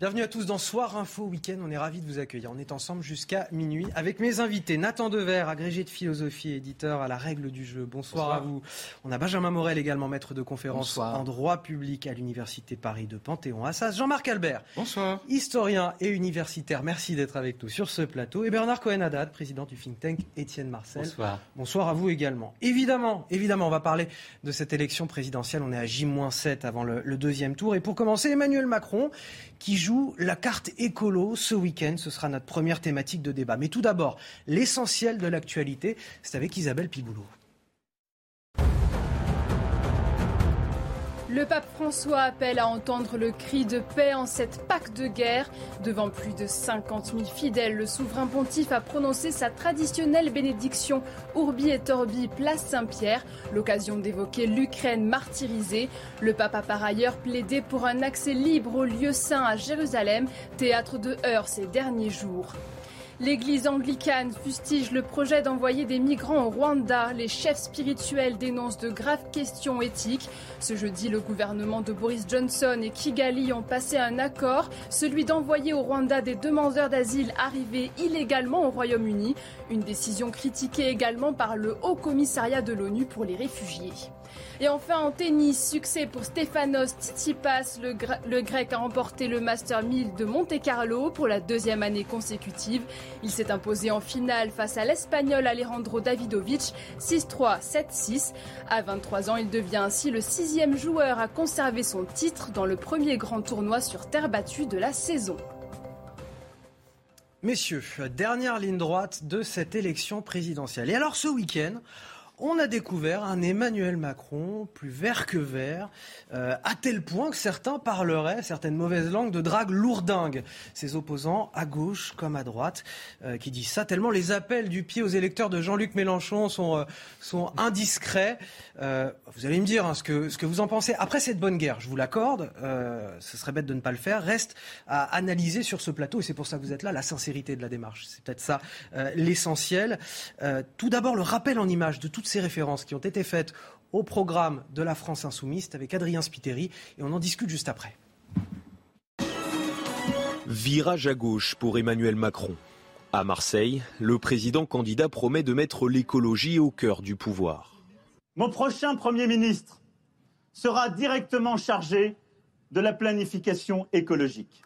Bienvenue à tous dans Soir Info Week-end. On est ravis de vous accueillir. On est ensemble jusqu'à minuit avec mes invités. Nathan Dever, agrégé de philosophie et éditeur à la règle du jeu. Bonsoir, à vous. On a Benjamin Morel, également maître de conférence en droit public à l'Université Paris de Panthéon-Assas. Jean-Marc Albert. Bonsoir. Historien et universitaire. Merci d'être avec nous sur ce plateau. Et Bernard Cohen-Haddad, président du think tank Étienne Marcel. Bonsoir. Bonsoir à vous également. Évidemment, évidemment, on va parler de cette élection présidentielle. On est à J-7 avant le, le deuxième tour. Et pour commencer, Emmanuel Macron qui joue la carte écolo ce week-end. Ce sera notre première thématique de débat. Mais tout d'abord, l'essentiel de l'actualité, c'est avec Isabelle Piboulot. Le pape François appelle à entendre le cri de paix en cette Pâque de guerre. Devant plus de 50 000 fidèles, le souverain pontife a prononcé sa traditionnelle bénédiction Urbi et Orbi, place Saint-Pierre, l'occasion d'évoquer l'Ukraine martyrisée. Le pape a par ailleurs plaidé pour un accès libre au lieu saint à Jérusalem, théâtre de heurts ces derniers jours. L'église anglicane fustige le projet d'envoyer des migrants au Rwanda. Les chefs spirituels dénoncent de graves questions éthiques. Ce jeudi, le gouvernement de Boris Johnson et Kigali ont passé un accord, celui d'envoyer au Rwanda des demandeurs d'asile arrivés illégalement au Royaume-Uni. Une décision critiquée également par le Haut Commissariat de l'ONU pour les réfugiés. Et enfin en tennis, succès pour Stefanos Tsitsipas. Le, grec a remporté le Master 1000 de Monte Carlo pour la deuxième année consécutive. Il s'est imposé en finale face à l'Espagnol Alejandro Davidovic 6-3, 7-6. À 23 ans, il devient ainsi le sixième joueur à conserver son titre dans le premier grand tournoi sur terre battue de la saison. Messieurs, dernière ligne droite de cette élection présidentielle. Et alors ce week-end, on a découvert un Emmanuel Macron plus vert que vert, euh, à tel point que certains parleraient, certaines mauvaises langues, de drague lourdingue. Ses opposants, à gauche comme à droite, euh, qui disent ça, tellement les appels du pied aux électeurs de Jean-Luc Mélenchon sont, euh, sont indiscrets. Vous allez me dire hein, ce, que, ce que vous en pensez. Après cette bonne guerre, je vous l'accorde, ce serait bête de ne pas le faire, reste à analyser sur ce plateau, et c'est pour ça que vous êtes là, la sincérité de la démarche. C'est peut-être ça l'essentiel. tout d'abord, le rappel en image de toutes ces références qui ont été faites au programme de la France Insoumise avec Adrien Spiteri et on en discute juste après. Virage à gauche pour Emmanuel Macron. À Marseille, le président candidat promet de mettre l'écologie au cœur du pouvoir. Mon prochain Premier ministre sera directement chargé de la planification écologique.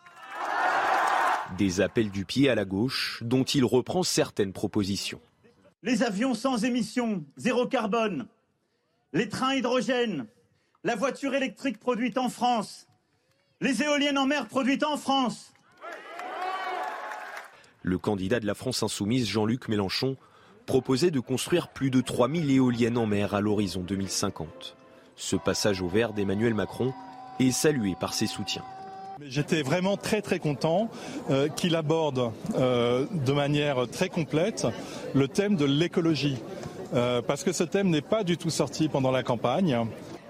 Des appels du pied à la gauche dont il reprend certaines propositions les avions sans émissions, zéro carbone, les trains hydrogène, la voiture électrique produite en France, les éoliennes en mer produites en France. Le candidat de la France insoumise, Jean-Luc Mélenchon, proposait de construire plus de 3000 éoliennes en mer à l'horizon 2050. Ce passage au vert d'Emmanuel Macron est salué par ses soutiens. J'étais vraiment très très content euh, qu'il aborde euh, de manière très complète le thème de l'écologie. Euh, parce que ce thème n'est pas du tout sorti pendant la campagne.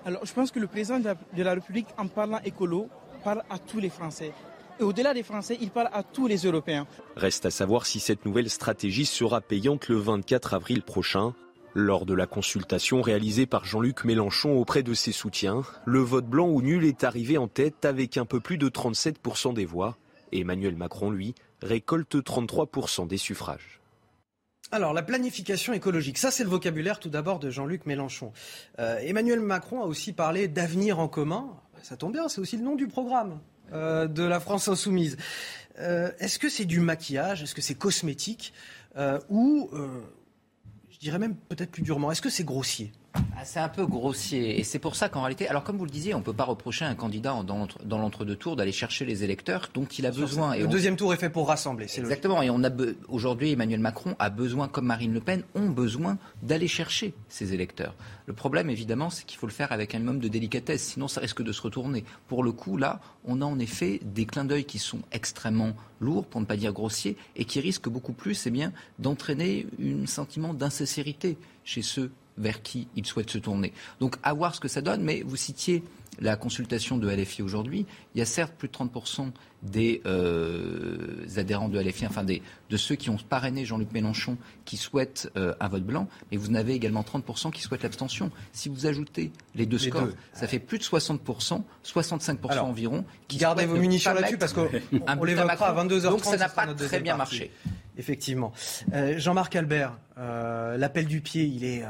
Alors je pense que le président de la, de la République, en parlant écolo, parle à tous les Français. Et au-delà des Français, il parle à tous les Européens. Reste à savoir si cette nouvelle stratégie sera payante le 24 avril prochain. Lors de la consultation réalisée par Jean-Luc Mélenchon auprès de ses soutiens, le vote blanc ou nul est arrivé en tête avec un peu plus de 37% des voix. Emmanuel Macron, lui, récolte 33% des suffrages. Alors, la planification écologique, ça c'est le vocabulaire tout d'abord de Jean-Luc Mélenchon. Euh, Emmanuel Macron a aussi parlé d'avenir en commun. Ça tombe bien, c'est aussi le nom du programme euh, de la France insoumise. Euh, est-ce que c'est du maquillage? Est-ce que c'est cosmétique? Ou dirais même peut-être plus durement, est-ce que c'est grossier? C'est un peu grossier. Et c'est pour ça qu'en réalité, alors comme vous le disiez, on ne peut pas reprocher à un candidat dans l'entre-deux tours d'aller chercher les électeurs dont il a besoin. le deuxième tour est fait pour rassembler. Exactement. Et on a aujourd'hui, Emmanuel Macron a besoin, comme Marine Le Pen, ont besoin d'aller chercher ces électeurs. Le problème, évidemment, c'est qu'il faut le faire avec un minimum de délicatesse. Sinon, ça risque de se retourner. Pour le coup, là, on a en effet des clins d'œil qui sont extrêmement lourds, pour ne pas dire grossiers, et qui risquent beaucoup plus eh bien, d'entraîner un sentiment d'insincérité chez ceux vers qui il souhaite se tourner. Donc à voir ce que ça donne, mais vous citiez la consultation de LFI aujourd'hui. Il y a certes plus de 30% des euh, adhérents de LFI, enfin des, de ceux qui ont parrainé Jean-Luc Mélenchon, qui souhaitent euh, un vote blanc, mais vous en avez également 30% qui souhaitent l'abstention. Si vous ajoutez les deux scores, ça fait plus de 60%, 65% environ. Qui gardez vos munitions là-dessus parce qu'on l'évoquera à 22h30. Donc ça n'a pas très bien marché. Effectivement. Euh, Jean-Marc Albert, l'appel du pied, il est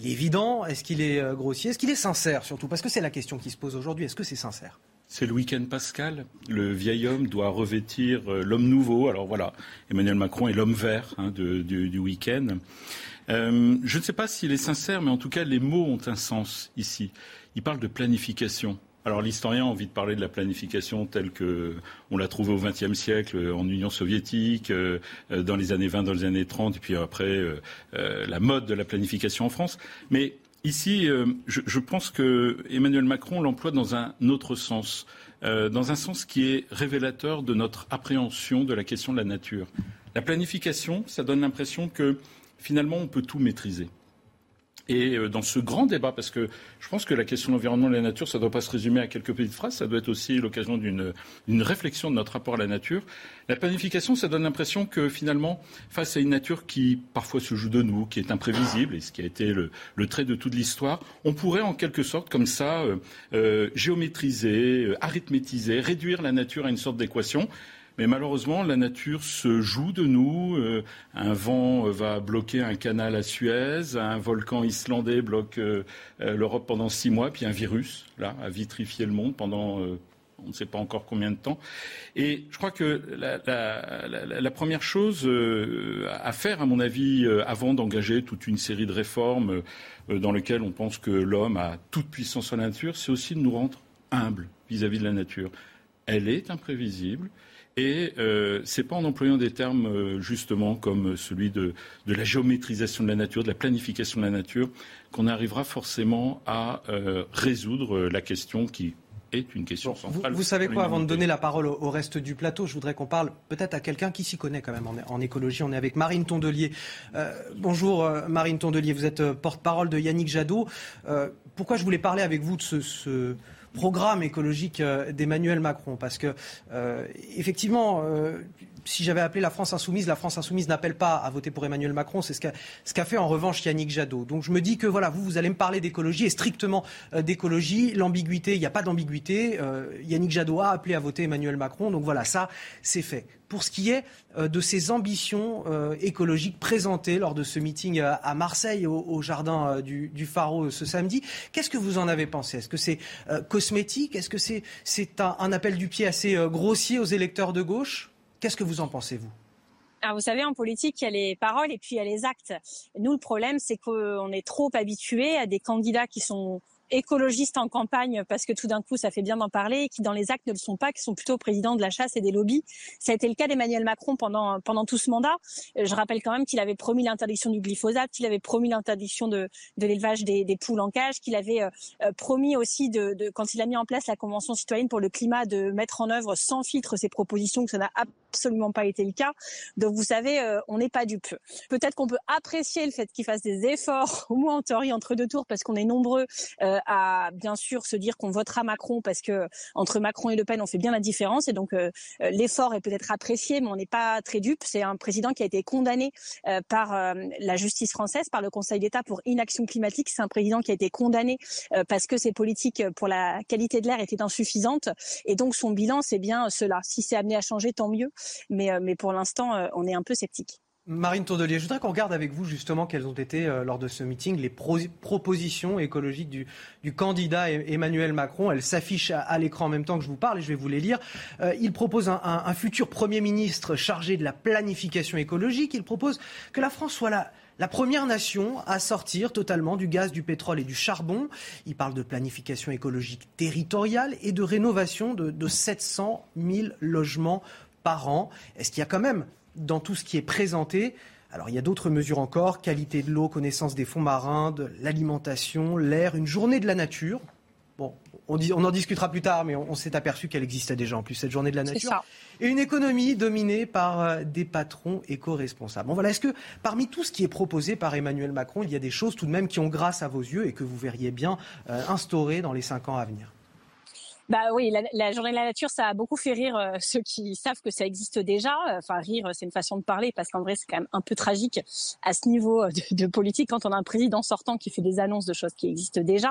il est évident Est-ce qu'il est euh, grossier? Est-ce qu'il est sincère surtout? Parce que c'est la question qui se pose aujourd'hui. Est-ce que c'est sincère? C'est le week-end pascal. Le vieil homme doit revêtir euh, l'homme nouveau. Alors voilà, Emmanuel Macron est l'homme vert hein, du, week-end. Euh, je ne sais pas s'il est sincère, mais en tout cas, les mots ont un sens ici. Il parle de planification. Alors l'historien a envie de parler de la planification telle qu'on l'a trouvée au XXe siècle en Union soviétique, euh, dans les années 20, dans les années 30, et puis après euh, euh, la mode de la planification en France. Mais ici, je, pense que Emmanuel Macron l'emploie dans un autre sens, dans un sens qui est révélateur de notre appréhension de la question de la nature. La planification, ça donne l'impression que finalement on peut tout maîtriser. Et euh, dans ce grand débat, parce que je pense que la question de l'environnement et de la nature, ça ne doit pas se résumer à quelques petites phrases, ça doit être aussi l'occasion d'une réflexion de notre rapport à la nature. La planification, ça donne l'impression que finalement, face à une nature qui parfois se joue de nous, qui est imprévisible, et ce qui a été le, trait de toute l'histoire, on pourrait en quelque sorte, comme ça, euh, euh, géométriser, arithmétiser, réduire la nature à une sorte d'équation. Mais malheureusement, la nature se joue de nous. Euh, un vent euh, va bloquer un canal à Suez, un volcan islandais bloque euh, l'Europe pendant six mois, puis un virus, là, a vitrifié le monde pendant on ne sait pas encore combien de temps. Et je crois que la, première chose à faire, à mon avis, avant d'engager toute une série de réformes dans lesquelles on pense que l'homme a toute puissance sur la nature, c'est aussi de nous rendre humbles vis à -vis de la nature. Elle est imprévisible. Et euh, ce n'est pas en employant des termes euh, justement comme celui de, la géométrisation de la nature, de la planification de la nature, qu'on arrivera forcément à euh, résoudre la question qui est une question centrale. Vous, savez quoi, avant de donner la parole au, reste du plateau, je voudrais qu'on parle peut-être à quelqu'un qui s'y connaît quand même en, écologie. On est avec Marine Tondelier. bonjour Marine Tondelier, vous êtes porte-parole de Yannick Jadot. pourquoi je voulais parler avec vous de ce programme écologique euh, d'Emmanuel Macron. Parce que, euh, effectivement, euh, si j'avais appelé la France insoumise, la France insoumise n'appelle pas à voter pour Emmanuel Macron. C'est ce qu'a fait en revanche Yannick Jadot. Donc je me dis que voilà, vous, vous allez me parler d'écologie et strictement d'écologie. L'ambiguïté, il n'y a pas d'ambiguïté. Yannick Jadot a appelé à voter Emmanuel Macron. Donc voilà, ça, c'est fait pour ce qui est euh, de ses ambitions euh, écologiques présentées lors de ce meeting euh, à Marseille, au, jardin du, du ce samedi. Qu'est-ce que vous en avez pensé? Est-ce que c'est cosmétique? Est-ce que c'est un, appel du pied assez grossier aux électeurs de gauche? Qu'est-ce que vous en pensez, vous? Alors vous savez, en politique, il y a les paroles et puis il y a les actes. Nous, le problème, c'est qu'on est trop habitué à des candidats qui sont écologistes en campagne parce que tout d'un coup ça fait bien d'en parler, qui dans les actes ne le sont pas, qui sont plutôt présidents de la chasse et des lobbies. Ça a été le cas d'Emmanuel Macron pendant pendant tout ce mandat. Euh, je rappelle quand même qu'il avait promis l'interdiction du glyphosate, qu'il avait promis l'interdiction de, de l'élevage des, des, poules en cage, qu'il avait euh, euh, promis aussi de, de, quand il a mis en place la convention citoyenne pour le climat de mettre en œuvre sans filtre ses propositions, que ça n'a absolument pas été le cas. Donc vous savez, on n'est pas dupe. Peut-être qu'on peut apprécier le fait qu'il fasse des efforts, au moins en théorie entre deux tours, parce qu'on est nombreux à bien sûr se dire qu'on votera Macron parce que entre Macron et Le Pen, on fait bien la différence et donc euh, euh, l'effort est peut-être apprécié, mais on n'est pas très dupe. C'est un président qui a été condamné euh, par la justice française, par le Conseil d'État pour inaction climatique. C'est un président qui a été condamné parce que ses politiques pour la qualité de l'air étaient insuffisantes et donc son bilan, c'est bien cela. Si c'est amené à changer, tant mieux. Mais, mais pour l'instant, on est un peu sceptique. Marine Tondelier, je voudrais qu'on regarde avec vous justement quelles ont été euh, lors de ce meeting les propositions écologiques du, candidat Emmanuel Macron. Elles s'affichent à, l'écran en même temps que je vous parle et je vais vous les lire. Euh, il propose un, futur Premier ministre chargé de la planification écologique. Il propose que la France soit la, première nation à sortir totalement du gaz, du pétrole et du charbon. Il parle de planification écologique territoriale et de rénovation de 700 000 logements par an. Est-ce qu'il y a quand même, dans tout ce qui est présenté, alors il y a d'autres mesures encore, qualité de l'eau, connaissance des fonds marins, de l'alimentation, l'air, une journée de la nature. Bon, on, on en discutera plus tard, mais on, s'est aperçu qu'elle existait déjà en plus, cette journée de la nature. Et une économie dominée par euh, des patrons éco-responsables. Bon, voilà, est-ce que parmi tout ce qui est proposé par Emmanuel Macron, il y a des choses tout de même qui ont grâce à vos yeux et que vous verriez bien euh, instaurer dans les cinq ans à venir? Bah oui, la, journée de la nature, ça a beaucoup fait rire euh, ceux qui savent que ça existe déjà. Enfin, rire, c'est une façon de parler parce qu'en vrai, c'est quand même un peu tragique à ce niveau de, politique quand on a un président sortant qui fait des annonces de choses qui existent déjà.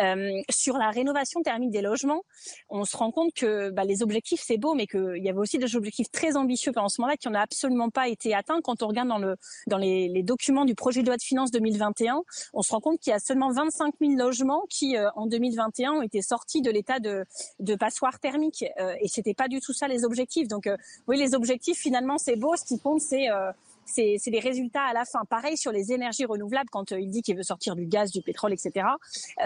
Euh, sur la rénovation thermique des logements, on se rend compte que bah, les objectifs, c'est beau, mais qu'il y avait aussi des objectifs très ambitieux pendant ce moment-là qui n'ont absolument pas été atteints. Quand on regarde dans, le, dans les, les, documents du projet de loi de finances 2021, on se rend compte qu'il y a seulement 25 000 logements qui, euh, en 2021, ont été sortis de l'état de de passoires thermiques. Euh, et c'était pas du tout ça les objectifs. Donc euh, oui, les objectifs finalement c'est beau. Ce qui compte c'est euh, c'est les résultats à la fin. Pareil sur les énergies renouvelables, quand il dit qu'il veut sortir du gaz, du pétrole, etc.,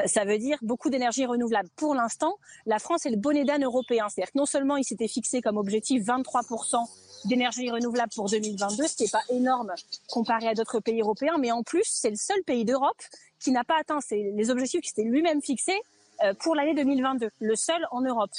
ça veut dire beaucoup d'énergie renouvelable. Pour l'instant, la France est le bonnet d'âne européen. C'est-à-dire que non seulement il s'était fixé comme objectif 23% d'énergie renouvelable pour 2022, ce qui n'est pas énorme comparé à d'autres pays européens, mais en plus, c'est le seul pays d'Europe qui n'a pas atteint les objectifs qu'il s'était lui-même fixés pour l'année 2022, le seul en Europe.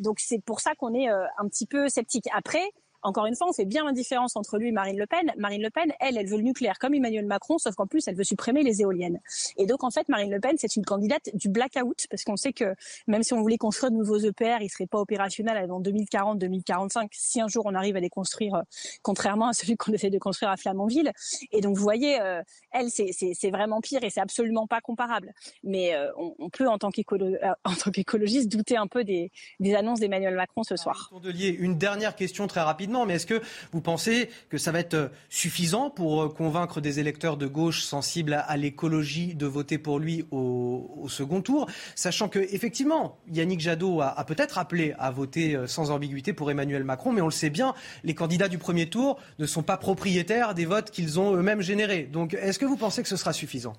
Donc c'est pour ça qu'on est euh, un petit peu sceptique. Après, encore une fois, on fait bien la différence entre lui et Marine Le Pen. Marine Le Pen, elle, elle veut le nucléaire comme Emmanuel Macron, sauf qu'en plus, elle veut supprimer les éoliennes. Et donc, en fait, Marine Le Pen, c'est une candidate du blackout, parce qu'on sait que même si on voulait construire de nouveaux EPR, ils seraient pas opérationnels avant 2040-2045, si un jour on arrive à les construire, euh, contrairement à celui qu'on essaie de construire à Flamanville. Et donc, vous voyez, euh, elle, c'est vraiment pire et c'est absolument pas comparable. Mais euh, on, peut, en tant qu'écologiste, douter un peu des, des annonces d'Emmanuel Macron ce soir. Une dernière question très rapide mais est-ce que vous pensez que ça va être euh, suffisant pour euh, convaincre des électeurs de gauche sensibles à, l'écologie de voter pour lui au, second tour, sachant que effectivement Yannick Jadot a, peut-être appelé à voter euh, sans ambiguïté pour Emmanuel Macron, mais on le sait bien, les candidats du premier tour ne sont pas propriétaires des votes qu'ils ont eux-mêmes générés. Donc est-ce que vous pensez que ce sera suffisant?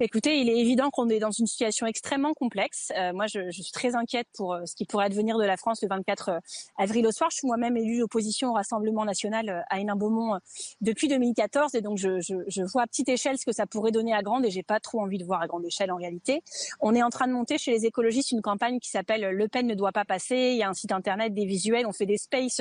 Écoutez, il est évident qu'on est dans une situation extrêmement complexe. Euh, moi, je, je, suis très inquiète pour euh, ce qui pourrait advenir de la France le 24 euh, avril au soir. Je suis moi-même élue d'opposition au Rassemblement national à Hénin-Beaumont depuis 2014, et donc je, je, je, vois à petite échelle ce que ça pourrait donner à grande, et j'ai pas trop envie de voir à grande échelle en réalité. On est en train de monter chez les écologistes une campagne qui s'appelle Le Pen ne doit pas passer. Il y a un site internet, des visuels, on fait des spaces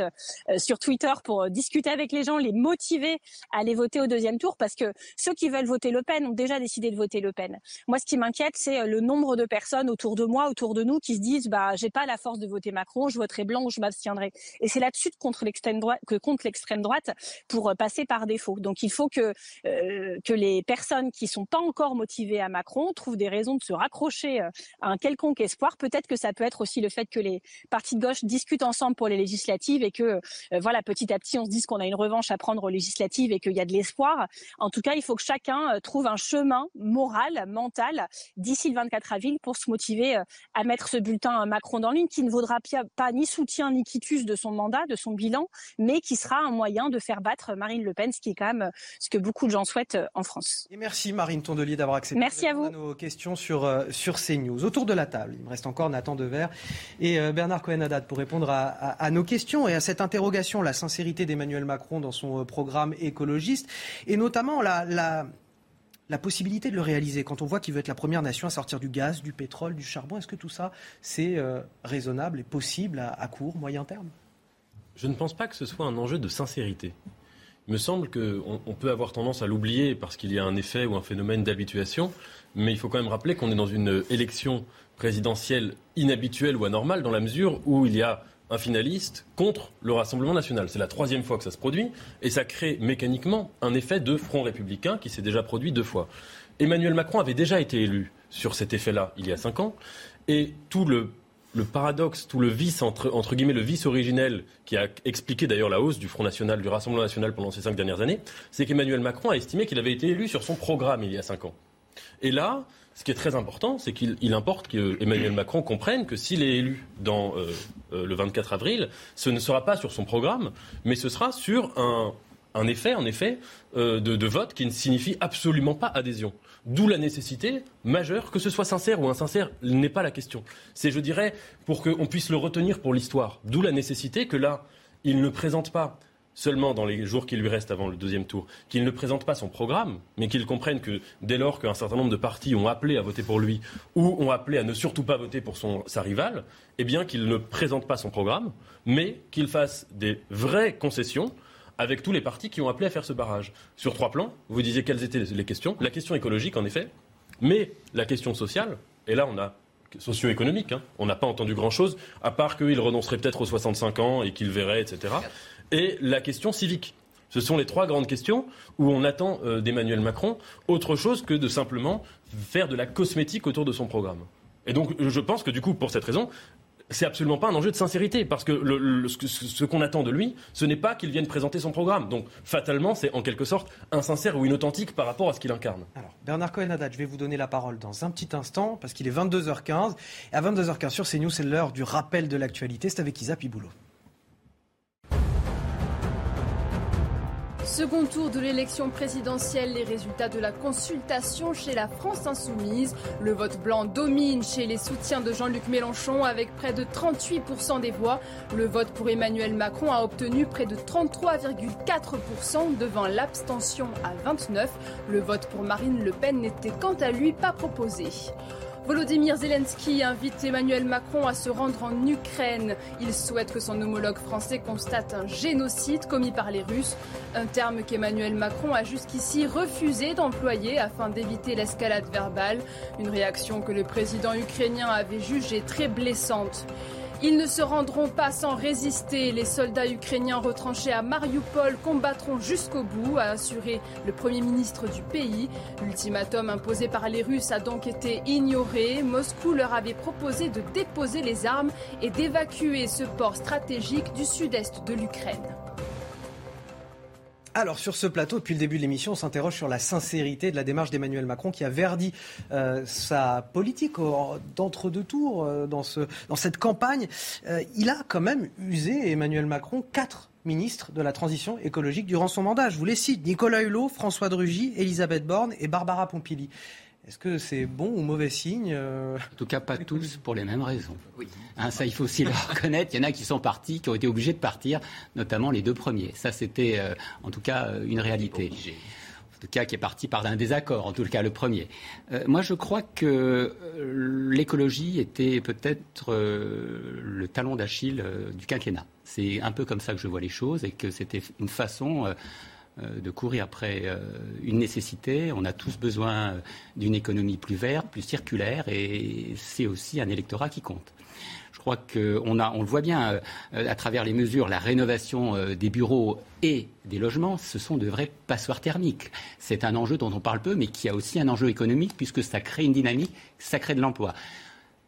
sur Twitter pour discuter avec les gens, les motiver à aller voter au deuxième tour, parce que ceux qui veulent voter Le Pen ont déjà décidé de voter Pen. Moi, ce qui m'inquiète, c'est euh, le nombre de personnes autour de moi, autour de nous, qui se disent bah j'ai pas la force de voter Macron, je voterai blanc ou je m'abstiendrai. Et c'est là-dessus contre l'extrême droite que contre l'extrême droite pour euh, passer par défaut. Donc il faut que euh, que les personnes qui sont pas encore motivées à Macron trouvent des raisons de se raccrocher à un quelconque espoir. Peut-être que ça peut être aussi le fait que les partis de gauche discutent ensemble pour les législatives et que voilà petit à petit on se dise qu'on a une revanche à prendre aux législatives et qu'il y a de l'espoir. En tout cas, il faut que chacun trouve un chemin moral, mental d'ici le 24 avril pour se motiver euh, à mettre ce bulletin Macron dans ligne qui ne vaudra pas ni soutien ni quitus de son mandat, de son bilan, mais qui sera un moyen de faire battre Marine Le Pen, ce qui est quand même euh, ce que beaucoup de gens souhaitent euh, en France. Et merci Marine Tondelier d'avoir accepté merci à, vous. nos questions sur, sur CNews. Autour de la table, il me reste encore Nathan Dever et Bernard Cohen-Haddad pour répondre à, à, nos questions et à cette interrogation, la sincérité d'Emmanuel Macron dans son programme écologiste et notamment la, la la possibilité de le réaliser Quand on voit qu'il veut être la première nation à sortir du gaz, du pétrole, du charbon, est-ce que tout ça, c'est euh, raisonnable et possible à, court, moyen terme? Je ne pense pas que ce soit un enjeu de sincérité. Il me semble qu'on on peut avoir tendance à l'oublier parce qu'il y a un effet ou un phénomène d'habituation, mais il faut quand même rappeler qu'on est dans une élection présidentielle inhabituelle ou anormale dans la mesure où il y a un finaliste contre le Rassemblement national. C'est la troisième fois que ça se produit et ça crée mécaniquement un effet de front républicain qui s'est déjà produit deux fois. Emmanuel Macron avait déjà été élu sur cet effet-là il y a cinq ans et tout le, paradoxe, tout le vice, entre, entre, guillemets, le vice originel qui a expliqué d'ailleurs la hausse du Front National, du Rassemblement National pendant ces cinq dernières années, c'est qu'Emmanuel Macron a estimé qu'il avait été élu sur son programme il y a cinq ans. Et là, ce qui est très important, c'est qu'il importe qu'Emmanuel Macron comprenne que s'il est élu dans, euh, euh, le 24 avril, ce ne sera pas sur son programme, mais ce sera sur un, effet, en effet, euh, de vote qui ne signifie absolument pas adhésion. D'où la nécessité majeure, que ce soit sincère ou insincère, n'est pas la question. C'est, je dirais, pour qu'on puisse le retenir pour l'histoire. D'où la nécessité que là, il ne présente pas seulement dans les jours qui lui restent avant le deuxième tour, qu'il ne présente pas son programme, mais qu'il comprenne que dès lors qu'un certain nombre de partis ont appelé à voter pour lui ou ont appelé à ne surtout pas voter pour son, sa rivale, eh bien qu'il ne présente pas son programme, mais qu'il fasse des vraies concessions avec tous les partis qui ont appelé à faire ce barrage. Sur trois plans, vous disiez quelles étaient les questions. La question écologique, en effet, mais la question sociale, et là on a socio-économique, hein. on n'a pas entendu grand-chose, à part qu'il renoncerait peut-être aux 65 ans et qu'il verrait, etc et la question civique. Ce sont les trois grandes questions où on attend euh, d'Emmanuel Macron autre chose que de simplement faire de la cosmétique autour de son programme. Et donc je pense que du coup, pour cette raison, c'est absolument pas un enjeu de sincérité, parce que ce, qu'on attend de lui, ce n'est pas qu'il vienne présenter son programme. Donc, fatalement, c'est en quelque sorte insincère ou inauthentique par rapport à ce qu'il incarne. Alors, Bernard cohen je vais vous donner la parole dans un petit instant, parce qu'il est 22h15. Et à 22h15 sur CNews, c'est l'heure du rappel de l'actualité. C'est avec Isa Piboulot. Second tour de l'élection présidentielle, les résultats de la consultation chez la France insoumise. Le vote blanc domine chez les soutiens de Jean-Luc Mélenchon avec près de 38% des voix. Le vote pour Emmanuel Macron a obtenu près de 33,4% devant l'abstention à 29%. Le vote pour Marine Le Pen n'était quant à lui pas proposé. Volodymyr Zelensky invite Emmanuel Macron à se rendre en Ukraine. Il souhaite que son homologue français constate un génocide commis par les Russes, un terme qu'Emmanuel Macron a jusqu'ici refusé d'employer afin d'éviter l'escalade verbale, une réaction que le président ukrainien avait jugée très blessante. Ils ne se rendront pas sans résister. Les soldats ukrainiens retranchés à Mariupol combattront jusqu'au bout, a assuré le Premier ministre du pays. L'ultimatum imposé par les Russes a donc été ignoré. Moscou leur avait proposé de déposer les armes et d'évacuer ce port stratégique du sud-est de l'Ukraine. Alors sur ce plateau, depuis le début de l'émission, on s'interroge sur la sincérité de la démarche d'Emmanuel Macron qui a verdi euh, sa politique d'entre-deux tours euh, dans, ce, dans cette campagne. Euh, il a quand même usé, Emmanuel Macron, quatre ministres de la transition écologique durant son mandat. Je vous les cite, Nicolas Hulot, François Drugy, Elisabeth Borne et Barbara Pompili. Est-ce que c'est bon ou mauvais signe euh, En tout cas, pas tous pour les mêmes raisons. Hein, ça, il faut aussi le reconnaître. Il y en a qui sont partis, qui ont été obligés de partir, notamment les deux premiers. Ça, c'était euh, en tout cas euh, une réalité. En tout cas, qui est parti par un désaccord, en tout cas le premier. moi, je crois que l'écologie était peut-être le talon d'Achille du quinquennat. C'est un peu comme ça que je vois les choses et que c'était une façon euh, de courir après euh, une nécessité. On a tous besoin d'une économie plus verte, plus circulaire, et c'est aussi un électorat qui compte. Je crois qu'on on le voit bien euh, à travers les mesures, la rénovation des bureaux et des logements, ce sont de vrais passoires thermiques. C'est un enjeu dont on parle peu, mais qui a aussi un enjeu économique puisque ça crée une dynamique, ça crée de l'emploi.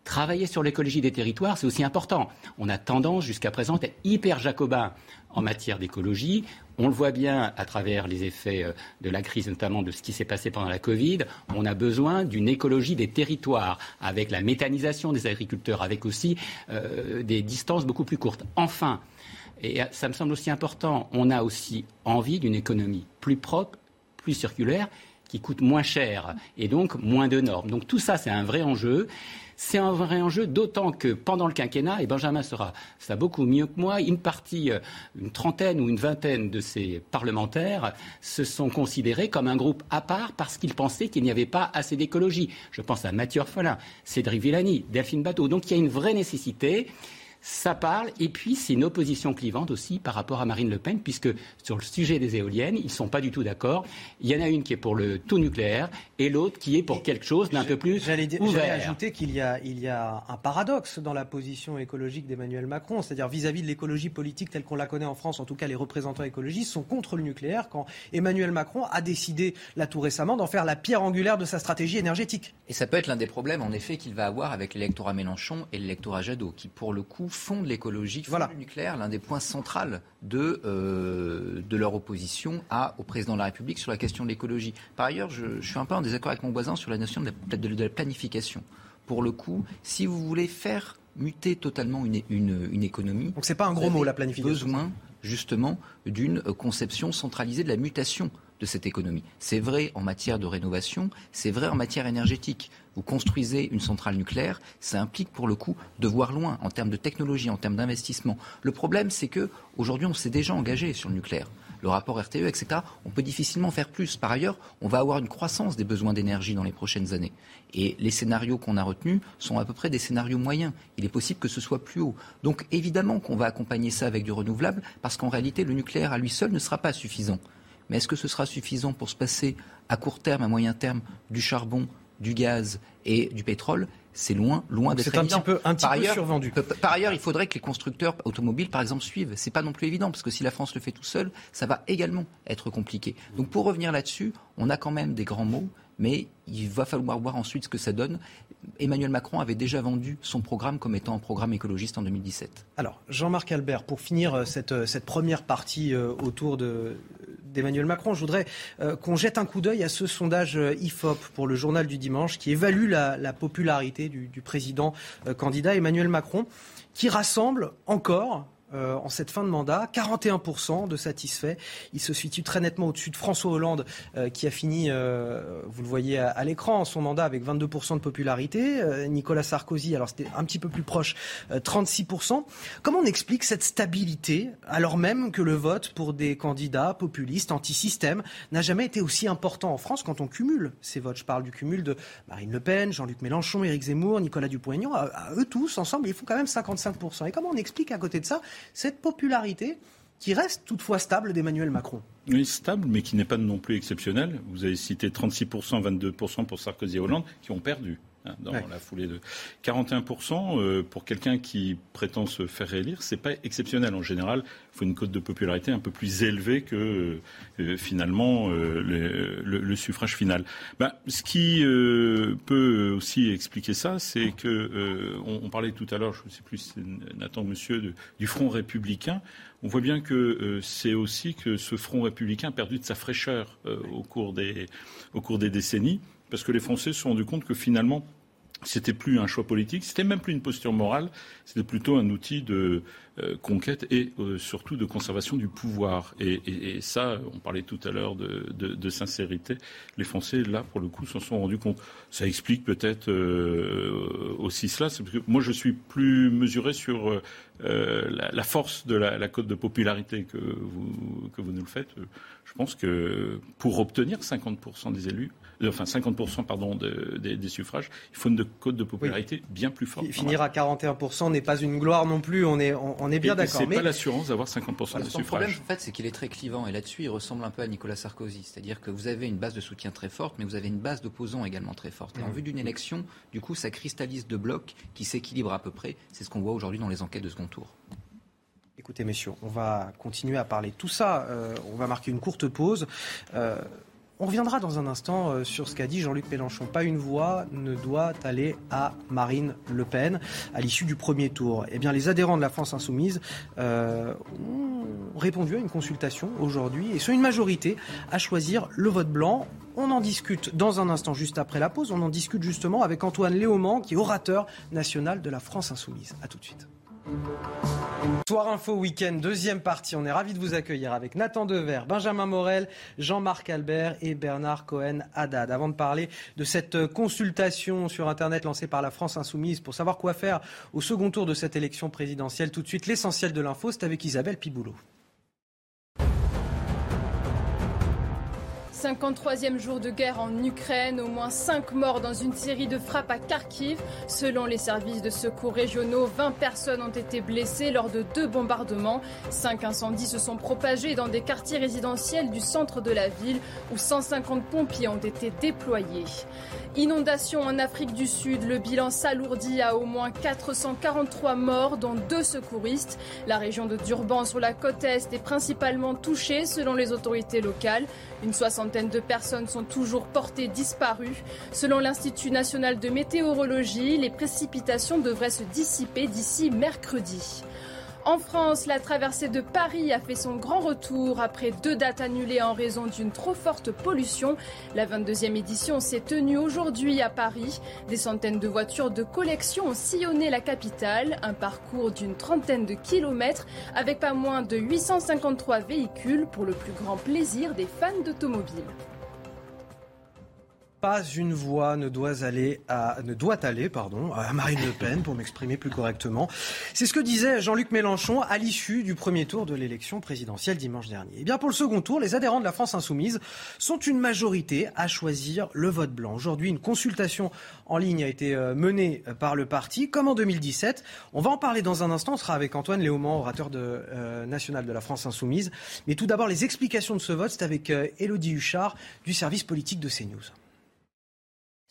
Travailler sur l'écologie des territoires, c'est aussi important. On a tendance jusqu'à présent à être hyper jacobin en matière d'écologie. On le voit bien à travers les effets euh, de la crise, notamment de ce qui s'est passé pendant la Covid. On a besoin d'une écologie des territoires, avec la méthanisation des agriculteurs, avec aussi euh, des distances beaucoup plus courtes. Enfin, et ça me semble aussi important, on a aussi envie d'une économie plus propre, plus circulaire, qui coûte moins cher et donc moins de normes. Donc tout ça, c'est un vrai enjeu. C'est un vrai enjeu, d'autant que pendant le quinquennat, et Benjamin sera ça beaucoup mieux que moi, une partie, euh, une trentaine ou une vingtaine de ces parlementaires se sont considérés comme un groupe à part parce qu'ils pensaient qu'il n'y avait pas assez d'écologie. Je pense à Mathieu Orphelin, Cédric Villani, Delphine Bateau. Donc il y a une vraie nécessité ça parle. Et puis, c'est une opposition clivante aussi par rapport à Marine Le Pen, puisque sur le sujet des éoliennes, ils ne sont pas du tout d'accord. Il y en a une qui est pour le tout nucléaire et l'autre qui est pour quelque chose d'un peu plus ouvert. J'allais ajouter qu'il y, a, il y a un paradoxe dans la position écologique d'Emmanuel Macron, c'est-à-dire vis-à-vis de l'écologie politique telle qu'on la connaît en France, en tout cas les représentants écologistes sont contre le nucléaire quand Emmanuel Macron a décidé, là tout récemment, d'en faire la pierre angulaire de sa stratégie énergétique. Et ça peut être l'un des problèmes, en effet, qu'il va avoir avec l'électorat Mélenchon et l'électorat Jadot, qui pour le coup font de l'écologie, font du nucléaire l'un des points centraux de, euh, de leur opposition à, au président de la République sur la question de l'écologie. Par ailleurs, je, suis un peu en désaccord avec mon voisin sur la notion de la, de, la planification. Pour le coup, si vous voulez faire muter totalement une, une, une économie. Donc c'est pas un gros mot la planification. Besoin justement d'une conception centralisée de la mutation de cette économie. C'est vrai en matière de rénovation, c'est vrai en matière énergétique. Vous construisez une centrale nucléaire, ça implique pour le coup de voir loin en termes de technologie, en termes d'investissement. Le problème, c'est que aujourd'hui, on s'est déjà engagé sur le nucléaire le rapport RTE, etc., on peut difficilement faire plus. Par ailleurs, on va avoir une croissance des besoins d'énergie dans les prochaines années. Et les scénarios qu'on a retenus sont à peu près des scénarios moyens. Il est possible que ce soit plus haut. Donc évidemment qu'on va accompagner ça avec du renouvelable, parce qu'en réalité, le nucléaire à lui seul ne sera pas suffisant. Mais est-ce que ce sera suffisant pour se passer à court terme, à moyen terme, du charbon, du gaz et du pétrole? C'est loin, loin d'être évident. un petit peu, un petit par peu ailleurs, survendu. Par ailleurs, il faudrait que les constructeurs automobiles, par exemple, suivent. C'est pas non plus évident parce que si la France le fait tout seul, ça va également être compliqué. Donc, pour revenir là-dessus, on a quand même des grands mots, mais il va falloir voir ensuite ce que ça donne. Emmanuel Macron avait déjà vendu son programme comme étant un programme écologiste en 2017. Alors, Jean-Marc Albert, pour finir euh, cette, euh, cette première partie euh, autour de, d'Emmanuel Macron, je voudrais qu'on jette un coup d'œil à ce sondage IFOP pour le journal du dimanche qui évalue la, popularité du, du président candidat Emmanuel Macron, qui rassemble encore euh, en cette fin de mandat. 41% de satisfaits. Il se situe très nettement au-dessus de François Hollande, euh, qui a fini, euh, vous le voyez à, l'écran, son mandat avec 22% de popularité. Nicolas Sarkozy, alors c'était un petit peu plus proche, 36%. Comment on explique cette stabilité, alors même que le vote pour des candidats populistes, anti-système, n'a jamais été aussi important en France quand on cumule ces votes? Je parle du cumul de Marine Le Pen, Jean-Luc Mélenchon, Éric Zemmour, Nicolas Dupont-Aignan. À, eux tous, ensemble, ils font quand même 55%. Et comment on explique à côté de ça cette popularité qui reste toutefois stable d'Emmanuel Macron. Oui, stable, mais qui n'est pas non plus exceptionnelle. Vous avez cité 36%, 22% pour Sarkozy et Hollande, qui ont perdu. Hein, dans la foulée de 41% euh, pour quelqu'un qui prétend se faire réélire, c'est pas exceptionnel en général. Faut une cote de popularité un peu plus élevée que euh, finalement euh, le, suffrage final. Ben, ce qui peut aussi expliquer ça, c'est que on, parlait tout à l'heure, je ne sais plus, Nathan Monsieur, du Front républicain. On voit bien que c'est aussi que ce Front républicain a perdu de sa fraîcheur au cours des au cours des décennies parce que les Français se sont rendus compte que finalement, c'était plus un choix politique, c'était même plus une posture morale, c'était plutôt un outil de euh, conquête et euh, surtout de conservation du pouvoir. Et, ça, on parlait tout à l'heure de, sincérité. Les Français, là, pour le coup, s'en sont rendus compte. Ça explique peut-être euh, aussi cela. Moi, je suis plus mesuré sur la, force de la, cote de popularité que vous, que vous nous le faites. Je pense que pour obtenir 50% des élus, enfin 50% pardon, des, suffrages, il faut une cote de popularité bien plus forte. Finir à 41% n'est pas une gloire non plus, on est, on, est bien d'accord. C'est mais... pas l'assurance d'avoir 50% des suffrages. Le problème, en fait, c'est qu'il est très clivant et là-dessus, il ressemble un peu à Nicolas Sarkozy. C'est-à-dire que vous avez une base de soutien très forte, mais vous avez une base d'opposants également très forte. Et en mmh. vue d'une élection, du coup, ça cristallise deux blocs qui s'équilibrent à peu près. C'est ce qu'on voit aujourd'hui dans les enquêtes de second tour. Écoutez, messieurs, on va continuer à parler de tout ça. Euh, on va marquer une courte pause. Euh, on reviendra dans un instant euh, sur ce qu'a dit Jean-Luc Mélenchon. Pas une voix ne doit aller à Marine Le Pen à l'issue du premier tour. Eh bien, les adhérents de la France insoumise euh, ont répondu à une consultation aujourd'hui et sont une majorité à choisir le vote blanc. On en discute dans un instant, juste après la pause. On en discute justement avec Antoine Léaumont, qui est orateur national de la France insoumise. A tout de suite. Soir Info Week-end, deuxième partie. On est ravis de vous accueillir avec Nathan Dever, Benjamin Morel, Jean-Marc Albert et Bernard Cohen-Haddad. Avant de parler de cette consultation sur Internet lancée par la France Insoumise pour savoir quoi faire au second tour de cette élection présidentielle, tout de suite l'essentiel de l'info, c'est avec Isabelle Piboulot. 53e jour de guerre en Ukraine, au moins 5 morts dans une série de frappes à Kharkiv. Selon les services de secours régionaux, 20 personnes ont été blessées lors de deux bombardements. 5 incendies se sont propagés dans des quartiers résidentiels du centre de la ville où 150 pompiers ont été déployés. Inondation en Afrique du Sud, le bilan s'alourdit à au moins 443 morts, dont deux secouristes. La région de Durban sur la côte est est principalement touchée selon les autorités locales. Une soixantaine de personnes sont toujours portées disparues. Selon l'Institut national de météorologie, les précipitations devraient se dissiper d'ici mercredi. En France, la traversée de Paris a fait son grand retour après deux dates annulées en raison d'une trop forte pollution. La 22e édition s'est tenue aujourd'hui à Paris. Des centaines de voitures de collection ont sillonné la capitale, un parcours d'une trentaine de kilomètres avec pas moins de 853 véhicules pour le plus grand plaisir des fans d'automobiles. Pas une voix ne doit aller à, ne doit aller, pardon, à Marine Le Pen, pour m'exprimer plus correctement. C'est ce que disait Jean-Luc Mélenchon à l'issue du premier tour de l'élection présidentielle dimanche dernier. Et eh bien, pour le second tour, les adhérents de la France Insoumise sont une majorité à choisir le vote blanc. Aujourd'hui, une consultation en ligne a été euh, menée par le parti, comme en 2017. On va en parler dans un instant. On sera avec Antoine Léaumont, orateur de, euh, national de la France Insoumise. Mais tout d'abord, les explications de ce vote, c'est avec euh, Élodie Huchard du service politique de CNews.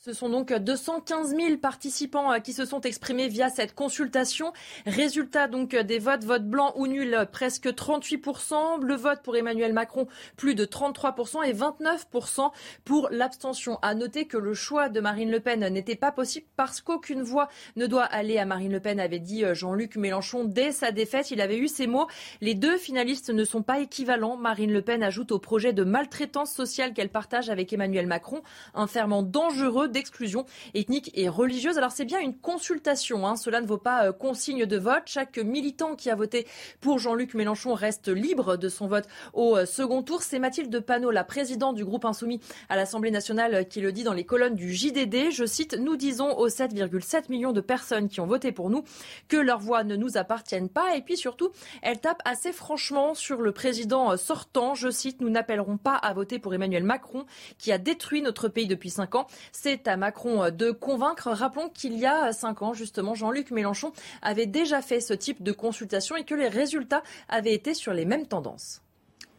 Ce sont donc 215 000 participants euh, qui se sont exprimés via cette consultation. Résultat donc des votes, vote blanc ou nul, presque 38%. Le vote pour Emmanuel Macron, plus de 33% et 29% pour l'abstention. À noter que le choix de Marine Le Pen n'était pas possible parce qu'aucune voix ne doit aller à Marine Le Pen, avait dit euh, Jean-Luc Mélenchon dès sa défaite. Il avait eu ces mots. Les deux finalistes ne sont pas équivalents. Marine Le Pen ajoute au projet de maltraitance sociale qu'elle partage avec Emmanuel Macron un ferment dangereux d'exclusion ethnique et religieuse. Alors c'est bien une consultation, hein. cela ne vaut pas euh, consigne de vote. Chaque militant qui a voté pour Jean-Luc Mélenchon reste libre de son vote au euh, second tour. C'est Mathilde Panot, la présidente du groupe Insoumis à l'Assemblée nationale, euh, qui le dit dans les colonnes du JDD. Je cite, nous disons aux 7,7 millions de personnes qui ont voté pour nous que leur voix ne nous appartiennent pas. Et puis surtout, elle tape assez franchement sur le président sortant. Je cite, nous n'appellerons pas à voter pour Emmanuel Macron qui a détruit notre pays depuis cinq ans. C'est à Macron euh, de convaincre. Rappelons qu'il y a cinq ans, justement, Jean-Luc Mélenchon avait déjà fait ce type de consultation et que les résultats avaient été sur les mêmes tendances.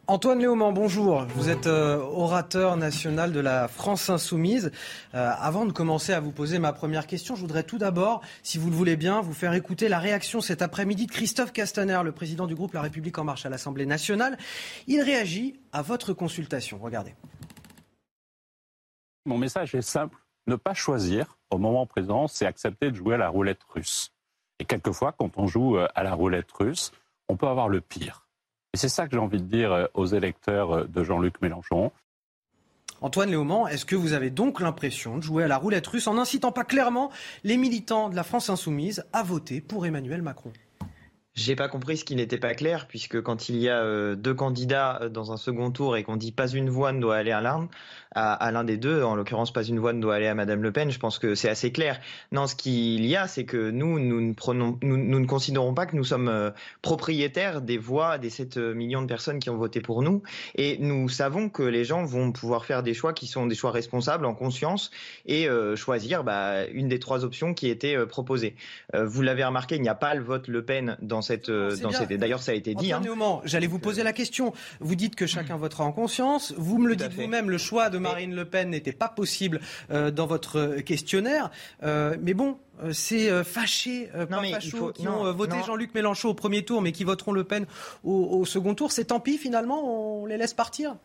Antoine Léaumont, bonjour. Vous êtes euh, orateur national de la France Insoumise. Euh, avant de commencer à vous poser ma première question, je voudrais tout d'abord, si vous le voulez bien, vous faire écouter la réaction cet après-midi de Christophe Castaner, le président du groupe La République En Marche à l'Assemblée nationale. Il réagit à votre consultation. Regardez. Mon message est simple ne pas choisir au moment présent, c'est accepter de jouer à la roulette russe. Et quelquefois, quand on joue euh, à la roulette russe, on peut avoir le pire. Et c'est ça que j'ai envie de dire euh, aux électeurs euh, de Jean-Luc Mélenchon. Antoine Léaumont, est-ce que vous avez donc l'impression de jouer à la roulette russe en n'incitant pas clairement les militants de la France insoumise à voter pour Emmanuel Macron? J'ai pas compris ce qui n'était pas clair, puisque quand il y a deux candidats dans un second tour et qu'on dit pas une voix ne doit aller à l'arme, à, l'un des deux. En l'occurrence, pas une voix ne doit aller à Madame Le Pen. Je pense que c'est assez clair. Non, ce qu'il y a, c'est que nous, nous ne, prenons, nous, ne considérons pas que nous sommes euh, propriétaires des voix des 7 millions de personnes qui ont voté pour nous. Et nous savons que les gens vont pouvoir faire des choix qui sont des choix responsables, en conscience, et euh, choisir bah, une des trois options qui étaient euh, proposées. vous l'avez remarqué, il n'y a pas le vote Le Pen dans cette. dans cette... D'ailleurs, ça a été dit. Hein. J'allais vous poser la question. Vous dites que chacun votera en conscience. Vous me le dites vous-même, le choix de Marine Le Pen n'était pas possible euh, dans votre questionnaire. Euh, mais bon, euh, c'est fâché, pas fachos, qui ont voté Jean-Luc Mélenchon au premier tour, mais qui voteront Le Pen au second tour. C'est tant pis, finalement, on les laisse partir?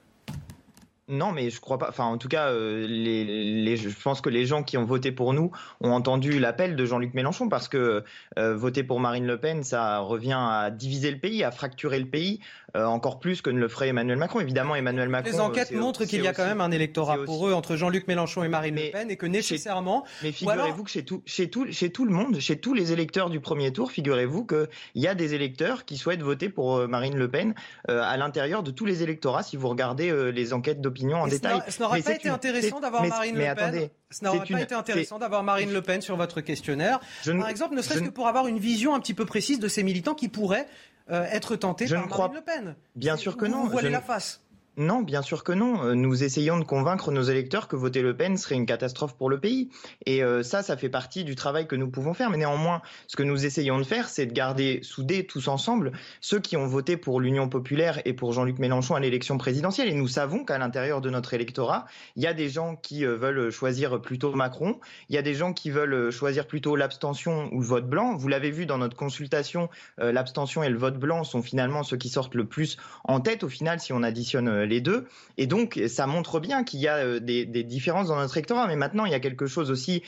Non, mais je crois pas. Enfin, en tout cas, euh, les, je pense que les gens qui ont voté pour nous ont entendu l'appel de Jean-Luc Mélenchon parce que euh, voter pour Marine Le Pen, ça revient à diviser le pays, à fracturer le pays euh, encore plus que ne le ferait Emmanuel Macron. Évidemment, Emmanuel Macron. Les enquêtes montrent qu'il y a quand même un électorat pour eux entre Jean-Luc Mélenchon et Marine Le Pen et que nécessairement. Mais figurez-vous que chez tout, chez tout, chez tout le monde, chez tous les électeurs du premier tour, figurez-vous qu'il y a des électeurs qui souhaitent voter pour Marine Le Pen à l'intérieur de tous les électorats. Si vous regardez les enquêtes d'opinion en détail. Ce n'aurait pas été intéressant d'avoir Marine Le Pen. Ce n'aurait pas été intéressant d'avoir Marine Le Pen sur votre questionnaire. Par exemple, ne serait-ce que pour avoir une vision un petit peu précise de ces militants qui pourraient euh, être tentés par Marine Le Pen. Bien sûr que non. Vous voilez la face. Non, bien sûr que non. Euh, nous essayons de convaincre nos électeurs que voter Le Pen serait une catastrophe pour le pays. Et euh, ça, ça fait partie du travail que nous pouvons faire. Mais néanmoins, ce que nous essayons de faire, c'est de garder soudés tous ensemble ceux qui ont voté pour l'Union populaire et pour Jean-Luc Mélenchon à l'élection présidentielle. Et nous savons qu'à l'intérieur de notre électorat, il y a des gens qui euh, veulent choisir plutôt Macron, il y a des gens qui veulent choisir plutôt l'abstention ou le vote blanc. Vous l'avez vu dans notre consultation, l'abstention et le vote blanc sont finalement ceux qui sortent le plus en tête. Au final, si on additionne les deux. Et donc, ça montre bien qu'il y a des, des, différences dans notre électorat. Mais maintenant, il y a quelque chose aussi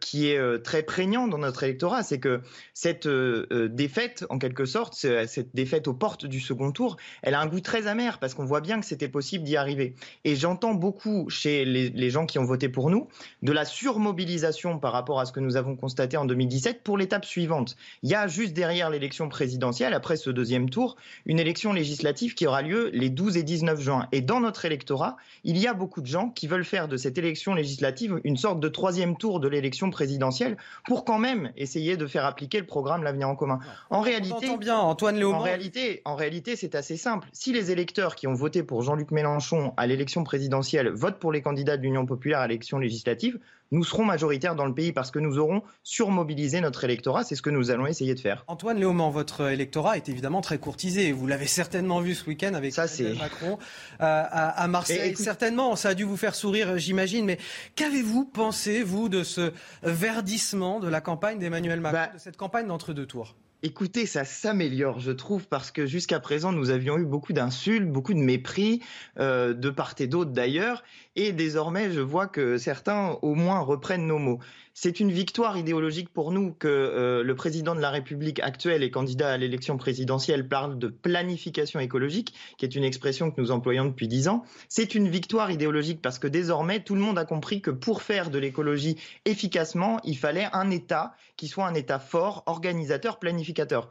qui est très prégnant dans notre électorat, c'est que cette défaite, en quelque sorte, cette défaite aux portes du second tour, elle a un goût très amer parce qu'on voit bien que c'était possible d'y arriver. Et j'entends beaucoup chez les gens qui ont voté pour nous de la surmobilisation par rapport à ce que nous avons constaté en 2017 pour l'étape suivante. Il y a juste derrière l'élection présidentielle, après ce deuxième tour, une élection législative qui aura lieu les 12 et 19 juin. Et dans notre électorat, il y a beaucoup de gens qui veulent faire de cette élection législative une sorte de troisième tour de l'élection présidentielle pour quand même essayer de faire appliquer le programme L'avenir en commun. En réalité, bien, Antoine En réalité, en réalité, c'est assez simple. Si les électeurs qui ont voté pour Jean-Luc Mélenchon à l'élection présidentielle votent pour les candidats de l'Union populaire à l'élection législative, nous serons majoritaires dans le pays parce que nous aurons surmobilisé notre électorat. C'est ce que nous allons essayer de faire. Antoine Léaumont, votre électorat est évidemment très courtisé. Vous l'avez certainement vu ce week-end avec ça, Macron euh, à, Marseille. certainement, ça a dû vous faire sourire, j'imagine. Mais qu'avez-vous pensé, vous, de ce verdissement de la campagne d'Emmanuel Macron, bah, de cette campagne d'entre-deux tours Écoutez, ça s'améliore, je trouve, parce que jusqu'à présent, nous avions eu beaucoup d'insultes, beaucoup de mépris, euh, de part et d'autre d'ailleurs, et désormais, je vois que certains, au moins, reprennent nos mots. C'est une victoire idéologique pour nous que euh, le président de la République actuel et candidat à l'élection présidentielle parle de planification écologique, qui est une expression que nous employons depuis dix ans. C'est une victoire idéologique parce que désormais, tout le monde a compris que pour faire de l'écologie efficacement, il fallait un État qui soit un État fort, organisateur, planificateur.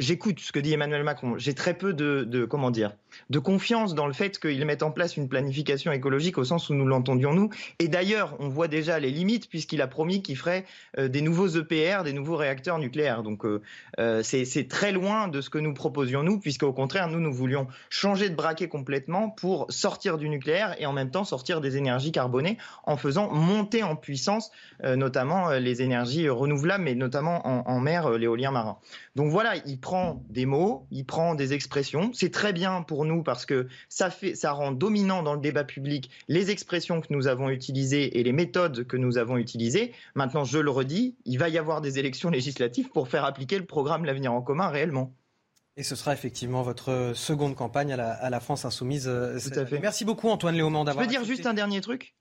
J'écoute ce que dit Emmanuel Macron. J'ai très peu de, de, comment dire de confiance dans le fait qu'ils mettent en place une planification écologique au sens où nous l'entendions nous. Et d'ailleurs, on voit déjà les limites puisqu'il a promis qu'il ferait euh, des nouveaux EPR, des nouveaux réacteurs nucléaires. Donc euh, euh, c'est très loin de ce que nous proposions nous, puisqu'au contraire, nous nous voulions changer de braquet complètement pour sortir du nucléaire et en même temps sortir des énergies carbonées en faisant monter en puissance notamment les énergies renouvelables, mais notamment en, en mer l'éolien marin. Donc voilà, il prend des mots, il prend des expressions. C'est très bien pour nous parce que ça, fait, ça rend dominant dans le débat public les expressions que nous avons utilisées et les méthodes que nous avons utilisées. Maintenant, je le redis, il va y avoir des élections législatives pour faire appliquer le programme L'avenir en commun réellement. Et ce sera effectivement votre seconde campagne à la, France Insoumise. Euh, Tout à fait. Merci beaucoup Antoine Léaumont d'avoir. Je peux dire juste un dernier truc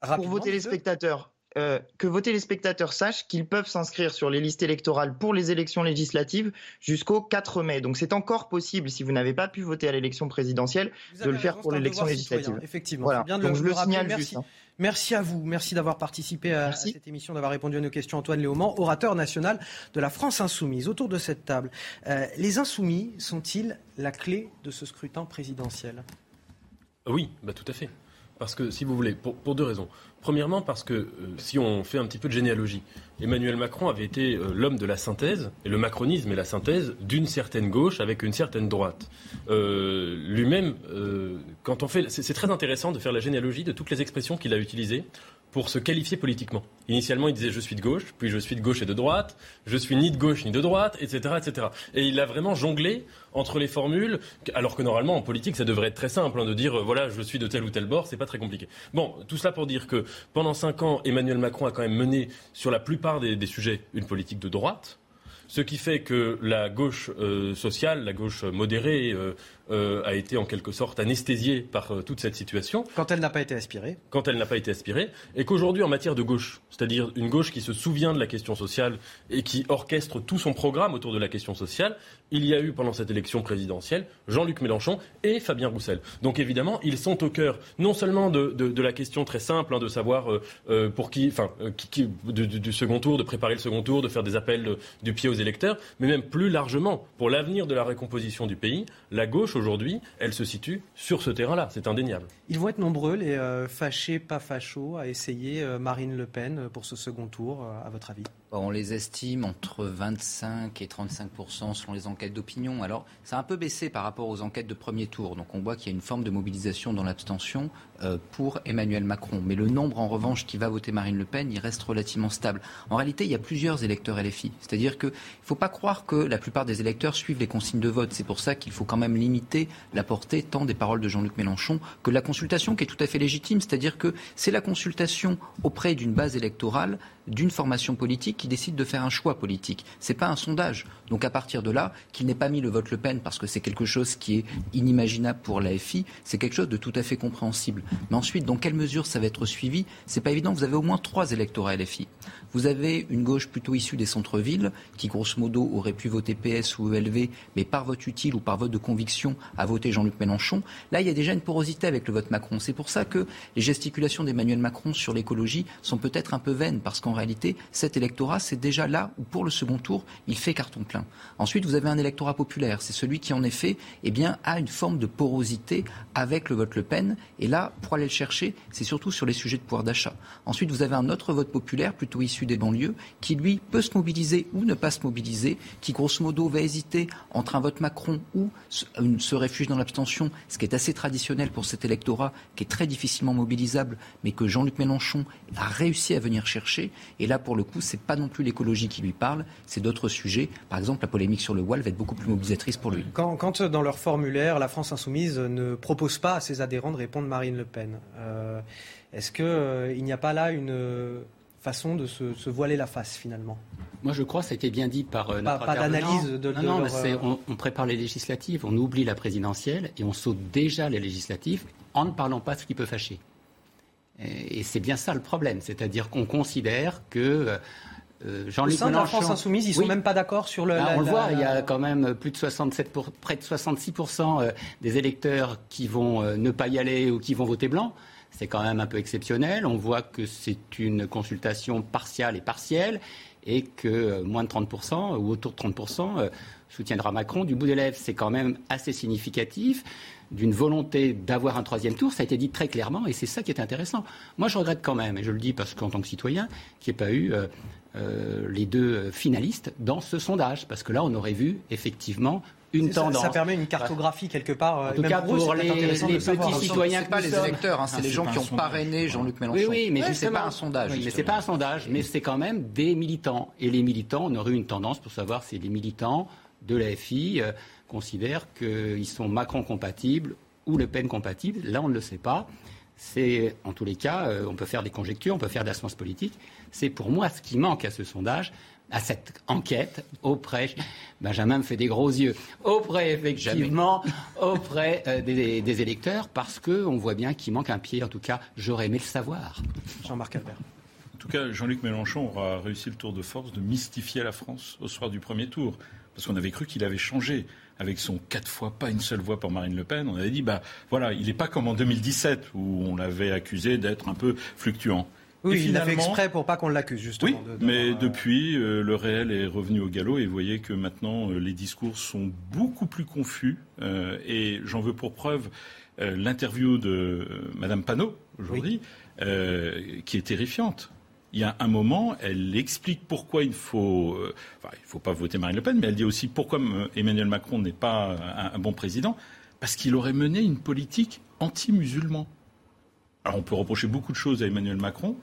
pour vos téléspectateurs. Euh, que vos téléspectateurs sachent qu'ils peuvent s'inscrire sur les listes électorales pour les élections législatives jusqu'au 4 mai. Donc c'est encore possible, si vous n'avez pas pu voter à l'élection présidentielle, de le faire pour l'élection législative. Effectivement, voilà. bien de Donc le, je le, signale Merci. juste. Hein. Merci à vous, merci d'avoir participé à, cette émission, d'avoir répondu à nos questions. Antoine Léaumont, orateur national de la France insoumise. Autour de cette table, euh, les insoumis sont-ils la clé de ce scrutin présidentiel? Oui, bah, tout à fait. Parce que, si vous voulez, pour deux raisons. Premièrement, parce que euh, si on fait un petit peu de généalogie, Emmanuel Macron avait été euh, l'homme de la synthèse, et le macronisme est la synthèse d'une certaine gauche avec une certaine droite. Euh, lui-même, quand on fait, c'est très intéressant de faire la généalogie de toutes les expressions qu'il a utilisées pour se qualifier politiquement. Initialement, il disait je suis de gauche, puis je suis de gauche et de droite, je suis ni de gauche ni de droite, etc., etc. Et il a vraiment jonglé entre les formules, alors que normalement en politique ça devrait être très simple hein, de dire euh, voilà je suis de tel ou tel bord, c'est pas très compliqué. Bon, tout cela pour dire que pendant cinq ans, Emmanuel Macron a quand même mené sur la plupart des, sujets une politique de droite ce qui fait que la gauche euh, sociale, la gauche modérée, euh, euh, a été en quelque sorte anesthésiée par toute cette situation. Quand elle n'a pas été aspirée. Quand elle n'a pas été aspirée. Et qu'aujourd'hui, en matière de gauche, c'est-à-dire une gauche qui se souvient de la question sociale et qui orchestre tout son programme autour de la question sociale, il y a eu pendant cette élection présidentielle Jean-Luc Mélenchon et Fabien Roussel. Donc évidemment, ils sont au cœur non seulement de, de, la question très simple hein, de savoir pour qui, enfin, qui, du, second tour, de préparer le second tour, de faire des appels du pied aux électeurs, mais même plus largement pour l'avenir de la récomposition du pays, la gauche aujourd'hui, elle se situe sur ce terrain-là. C'est indéniable. Ils vont être nombreux, les euh, fâchés, pas fachos, à essayer euh, Marine Le Pen euh, pour ce second tour, à votre avis? On les estime entre 25 et 35 selon les enquêtes d'opinion. Alors, ça a un peu baissé par rapport aux enquêtes de premier tour. Donc, on voit qu'il y a une forme de mobilisation dans l'abstention euh, pour Emmanuel Macron. Mais le nombre, en revanche, qui va voter Marine Le Pen, il reste relativement stable. En réalité, il y a plusieurs électeurs LFI. C'est-à-dire qu'il ne faut pas croire que la plupart des électeurs suivent les consignes de vote. C'est pour ça qu'il faut quand même limiter la portée tant des paroles de Jean-Luc Mélenchon que de la consultation, qui est tout à fait légitime. C'est-à-dire que c'est la consultation auprès d'une base électorale d'une formation politique qui décide de faire un choix politique. Ce n'est pas un sondage. Donc à partir de là, qu'il n'ait pas mis le vote Le Pen parce que c'est quelque chose qui est inimaginable pour l'AFI, c'est quelque chose de tout à fait compréhensible. Mais ensuite, dans quelle mesure ça va être suivi C'est pas évident. Vous avez au moins trois électorats LFI. Vous avez une gauche plutôt issue des centres-villes qui, grosso modo, aurait pu voter PS ou ELV, mais par vote utile ou par vote de conviction a voté Jean-Luc Mélenchon. Là, il y a déjà une porosité avec le vote Macron. C'est pour ça que les gesticulations d'Emmanuel Macron sur l'écologie sont peut-être un peu vaines, parce qu'en réalité, cet électorat, c'est déjà là où, pour le second tour, il fait carton plein. Ensuite, vous avez un électorat populaire. C'est celui qui, en effet, eh bien, a une forme de porosité avec le vote Le Pen. Et là, pour aller le chercher, c'est surtout sur les sujets de pouvoir d'achat. Ensuite, vous avez un autre vote populaire, plutôt issu des banlieues, qui, lui, peut se mobiliser ou ne pas se mobiliser, qui, grosso modo, va hésiter entre un vote Macron ou se réfugie dans l'abstention, ce qui est assez traditionnel pour cet électorat, qui est très difficilement mobilisable, mais que Jean-Luc Mélenchon a réussi à venir chercher. Et là, pour le coup, c'est pas non plus l'écologie qui lui parle, c'est d'autres sujets. Par exemple, la polémique sur le voile va être beaucoup plus mobilisatrice pour lui. Quand, quand dans leur formulaire, la France insoumise ne propose pas à ses adhérents de répondre Marine Le Pen, euh, est-ce qu'il euh, il n'y a pas là une façon de se, voiler la face finalement? Moi je crois, ça a été bien dit par euh, notre Pas, d'analyse de, non, non, on, on, prépare les législatives, on oublie la présidentielle et on saute déjà les législatives en ne parlant pas de ce qui peut fâcher. Et, c'est bien ça le problème, c'est-à-dire qu'on considère que euh, Jean-Luc Mélenchon. la France insoumise, ils ne sont même pas d'accord sur le. Ah, on le voit, il y a quand même plus de 67 près de 66 euh, des électeurs qui vont euh, ne pas y aller ou qui vont voter blanc. C'est quand même un peu exceptionnel. On voit que c'est une consultation partiale et partielle et que moins de 30 ou autour de 30 soutiendra Macron. Du bout des lèvres, c'est quand même assez significatif d'une volonté d'avoir un troisième tour. Ça a été dit très clairement et c'est ça qui est intéressant. Moi, je regrette quand même, et je le dis parce qu'en tant que citoyen, qu'il n'y ait pas eu euh, les deux finalistes dans ce sondage, parce que là, on aurait vu effectivement une tendance. Ça permet une cartographie quelque part. En tout cas, pour, les, petits citoyens, pas les électeurs, hein, c'est les gens qui ont parrainé Jean-Luc Mélenchon. Oui, oui, mais c'est pas un sondage. mais c'est pas un sondage, mais c'est quand même des militants. Et les militants, on aurait eu une tendance pour savoir si les militants de l'AFI euh, considèrent qu'ils sont Macron compatibles ou Le Pen compatibles. Là, on ne le sait pas. C'est, en tous les cas, euh, on peut faire des conjectures, on peut faire de la science politique. C'est pour moi ce qui manque à ce sondage, à cette enquête auprès, Benjamin me fait des gros yeux, auprès effectivement, auprès euh, des, électeurs, parce qu'on voit bien qu'il manque un pied. En tout cas, j'aurais aimé le savoir. Jean-Marc Albert. En tout cas, Jean-Luc Mélenchon aura réussi le tour de force de mystifier la France au soir du premier tour, parce qu'on avait cru qu'il avait changé avec son quatre fois pas une seule voix pour Marine Le Pen, on avait dit bah voilà, il n'est pas comme en 2017 où on l'avait accusé d'être un peu fluctuant. Oui, il l'a fait exprès pour pas qu'on l'accuse, justement. Oui, mais depuis, euh, le réel est revenu au galop et vous voyez que maintenant, euh, les discours sont beaucoup plus confus. Euh, et j'en veux pour preuve l'interview de Madame Panot, aujourd'hui, qui est terrifiante il y a un moment, elle explique pourquoi il faut, euh, faut pas voter Marine Le Pen, mais elle dit aussi pourquoi euh, Emmanuel Macron n'est pas un, bon président, parce qu'il aurait mené une politique anti-musulman. Alors on peut reprocher beaucoup de choses à Emmanuel Macron.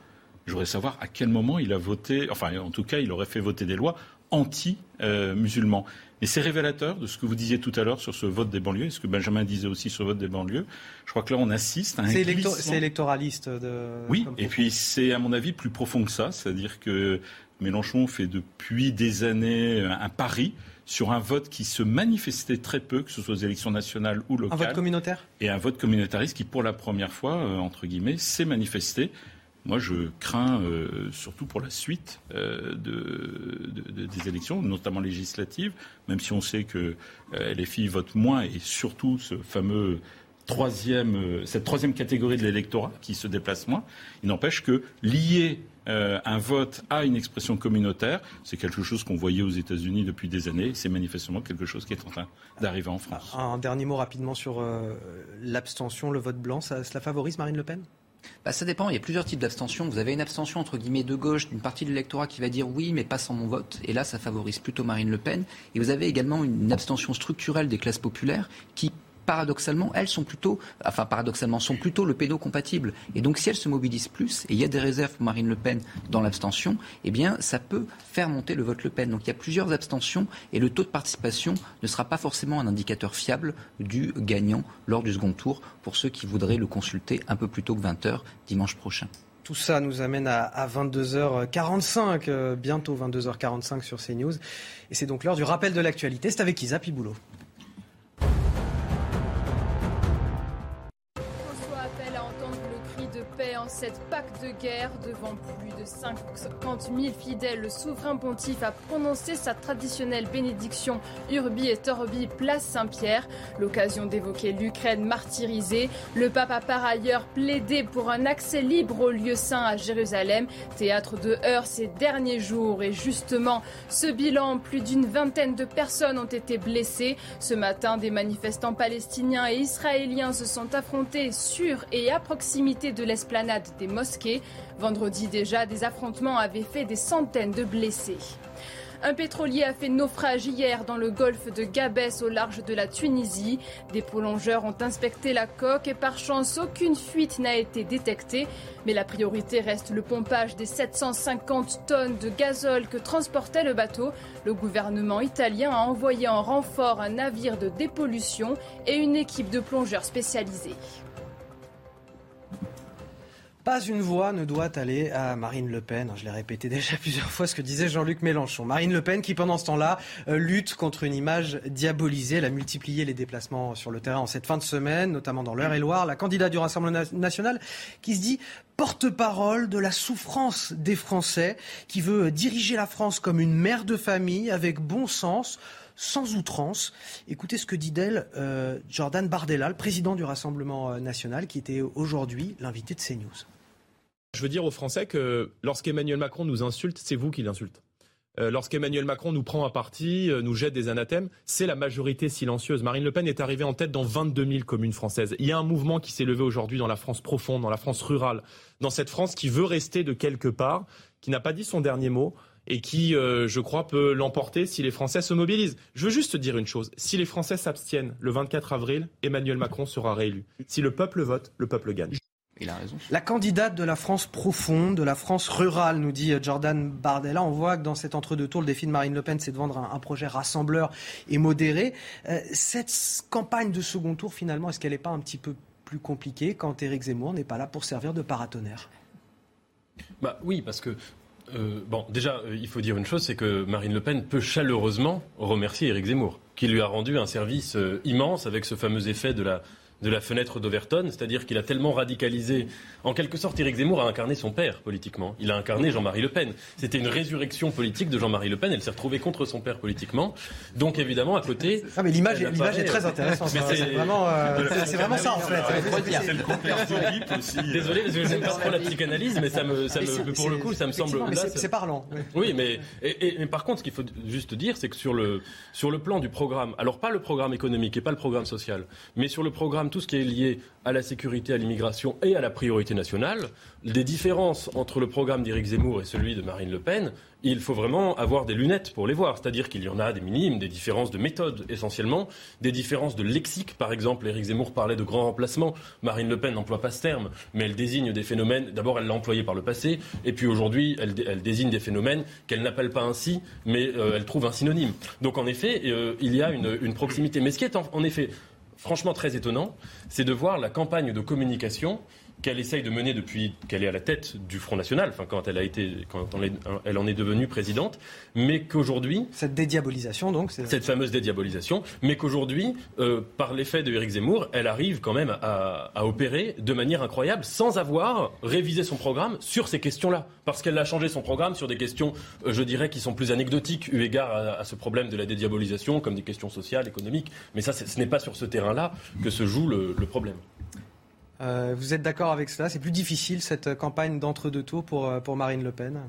Je voudrais savoir à quel moment il a voté, enfin en tout cas il aurait fait voter des lois anti-musulmans. Et c'est révélateur de ce que vous disiez tout à l'heure sur ce vote des banlieues, et ce que Benjamin disait aussi sur le vote des banlieues. Je crois que là, on assiste à un C'est électoraliste. De... Oui, et puis c'est, à mon avis, plus profond que ça. C'est-à-dire que Mélenchon fait depuis des années un pari sur un vote qui se manifestait très peu, que ce soit aux élections nationales ou locales. Un vote communautaire? Et un vote communautariste qui, pour la première fois, euh, entre guillemets, s'est manifesté. Moi, je crains, euh, surtout pour la suite euh, des élections, notamment législatives, même si on sait que euh, les filles votent moins, et surtout ce fameux troisième, cette troisième catégorie de l'électorat qui se déplace moins, il n'empêche que lier un vote à une expression communautaire, c'est quelque chose qu'on voyait aux États-Unis depuis des années. C'est manifestement quelque chose qui est en train d'arriver en France. Un dernier mot rapidement sur l'abstention, le vote blanc. Ça, cela favorise Marine Le Pen? Bah, ça dépend. Il y a plusieurs types d'abstention. Vous avez une abstention entre guillemets de gauche d'une partie de l'électorat qui va dire oui, mais pas sans mon vote. Et là, ça favorise plutôt Marine Le Pen. Et vous avez également une abstention structurelle des classes populaires qui paradoxalement, elles sont plutôt, enfin paradoxalement, sont plutôt le pédo-compatible. Et donc, si elles se mobilisent plus, et il y a des réserves pour Marine Le Pen dans l'abstention, eh bien, ça peut faire monter le vote Le Pen. Donc, il y a plusieurs abstentions, et le taux de participation ne sera pas forcément un indicateur fiable du gagnant lors du second tour pour ceux qui voudraient le consulter un peu plus tôt que 20h dimanche prochain. Tout ça nous amène à, 22h45, euh, bientôt 22h45 sur CNews. Et c'est donc l'heure du rappel de l'actualité. C'est avec Isa Piboulot. Cette Pâque de guerre devant plus de 50 000 fidèles, le souverain pontife a prononcé sa traditionnelle bénédiction Urbi et Torbi, place Saint-Pierre. L'occasion d'évoquer l'Ukraine martyrisée. Le pape a par ailleurs plaidé pour un accès libre au lieu saint à Jérusalem, théâtre de heurts ces derniers jours. Et justement, ce bilan, plus d'une vingtaine de personnes ont été blessées. Ce matin, des manifestants palestiniens et israéliens se sont affrontés sur et à proximité de l'esplanade des mosquées. Vendredi déjà, des affrontements avaient fait des centaines de blessés. Un pétrolier a fait naufrage hier dans le golfe de Gabès au large de la Tunisie. Des plongeurs ont inspecté la coque et par chance aucune fuite n'a été détectée. Mais la priorité reste le pompage des 750 tonnes de gazole que transportait le bateau. Le gouvernement italien a envoyé en renfort un navire de dépollution et une équipe de plongeurs spécialisés. Pas une voix ne doit aller à Marine Le Pen. Je l'ai répété déjà plusieurs fois ce que disait Jean-Luc Mélenchon. Marine Le Pen qui, pendant ce temps-là, euh, lutte contre une image diabolisée. Elle a multiplié les déplacements sur le terrain en cette fin de semaine, notamment dans l'Eure-et-Loire. La candidate du Rassemblement national qui se dit porte-parole de la souffrance des Français, qui veut diriger la France comme une mère de famille avec bon sens sans outrance. Écoutez ce que dit d'elle euh, Jordan Bardella, le président du Rassemblement euh, national, qui était aujourd'hui l'invité de CNews. Je veux dire aux Français que lorsqu'Emmanuel Macron nous insulte, c'est vous qui l'insultez. Euh, lorsqu'Emmanuel Macron nous prend à partie, euh, nous jette des anathèmes, c'est la majorité silencieuse. Marine Le Pen est arrivée en tête dans 22 000 communes françaises. Il y a un mouvement qui s'est levé aujourd'hui dans la France profonde, dans la France rurale, dans cette France qui veut rester de quelque part, qui n'a pas dit son dernier mot et qui, euh, je crois, peut l'emporter si les Français se mobilisent. Je veux juste dire une chose. Si les Français s'abstiennent le 24 avril, Emmanuel Macron sera réélu. Si le peuple vote, le peuple gagne. Il a raison. La candidate de la France profonde, de la France rurale, nous dit Jordan Bardella. On voit que dans cet entre-deux-tours, le défi de Marine Le Pen, c'est de vendre un, projet rassembleur et modéré. Euh, cette campagne de second tour, finalement, est-ce qu'elle n'est pas un petit peu plus compliquée quand Éric Zemmour n'est pas là pour servir de paratonnerre? Bah oui, parce que euh, bon, déjà, euh, il faut dire une chose, c'est que Marine Le Pen peut chaleureusement remercier Éric Zemmour, qui lui a rendu un service immense avec ce fameux effet de la de la fenêtre d'Overton, c'est-à-dire qu'il a tellement radicalisé. En quelque sorte, Éric Zemmour a incarné son père politiquement. Il a incarné Jean-Marie Le Pen. C'était une résurrection politique de Jean-Marie Le Pen. Elle s'est retrouvée contre son père politiquement. Donc évidemment, à côté. Ah, mais l'image, l'image est très intéressante. c'est vraiment, euh, c'est vraiment ça en fait. Désolé, je n'aime pas trop la psychanalyse, mais ça me, ça me pour le coup, ça me semble. C'est parlant. Oui, mais et, par contre, ce qu'il faut juste dire, c'est que sur le sur le plan du programme, alors pas le programme économique et pas le programme social, mais sur le programme tout ce qui est lié à la sécurité, à l'immigration et à la priorité nationale, des différences entre le programme d'Éric Zemmour et celui de Marine Le Pen, il faut vraiment avoir des lunettes pour les voir. C'est-à-dire qu'il y en a des minimes, des différences de méthode essentiellement, des différences de lexique. Par exemple, Éric Zemmour parlait de grand remplacement. Marine Le Pen n'emploie pas ce terme, mais elle désigne des phénomènes. D'abord, elle l'a employé par le passé, et puis aujourd'hui, elle, désigne des phénomènes qu'elle n'appelle pas ainsi, mais euh, elle trouve un synonyme. Donc en effet, euh, il y a une, proximité. Mais ce qui est en effet franchement très étonnant, c'est de voir la campagne de communication qu'elle essaye de mener depuis qu'elle est à la tête du Front National, enfin quand elle a été, quand elle en est devenue présidente, mais qu'aujourd'hui cette dédiabolisation donc cette fameuse dédiabolisation, mais qu'aujourd'hui euh, par l'effet de Éric Zemmour, elle arrive quand même à, opérer de manière incroyable sans avoir révisé son programme sur ces questions-là, parce qu'elle a changé son programme sur des questions, euh, je dirais, qui sont plus anecdotiques eu égard à, ce problème de la dédiabolisation, comme des questions sociales, économiques, mais ça ce n'est pas sur ce terrain-là que se joue le problème. Euh, vous êtes d'accord avec cela? C'est plus difficile cette campagne d'entre-deux tours pour, euh, pour Marine Le Pen?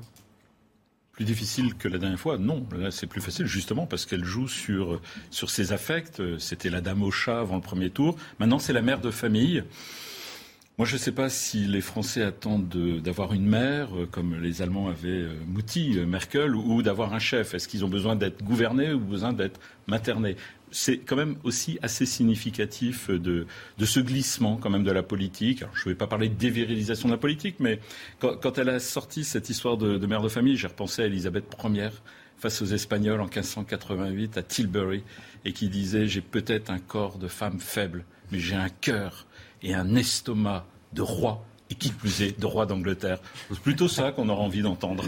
Plus difficile que la dernière fois Non, là c'est plus facile justement parce qu'elle joue sur, ses affects. C'était la dame au chat avant le premier tour. Maintenant c'est la mère de famille. Moi, je ne sais pas si les Français attendent d'avoir une mère, euh, comme les Allemands avaient Mouti, Merkel, ou d'avoir un chef. Est-ce qu'ils ont besoin d'être gouvernés ou besoin d'être maternés? C'est quand même aussi assez significatif de, ce glissement quand même de la politique. je ne vais pas parler de dévirilisation de la politique, mais quand, elle a sorti cette histoire de, mère de famille, j'ai repensé à Elisabeth Ier face aux Espagnols en 1588 à Tilbury et qui disait j'ai peut-être un corps de femme faible, mais j'ai un cœur et un estomac de roi et qui plus est de roi d'Angleterre. C'est plutôt ça qu'on aura envie d'entendre.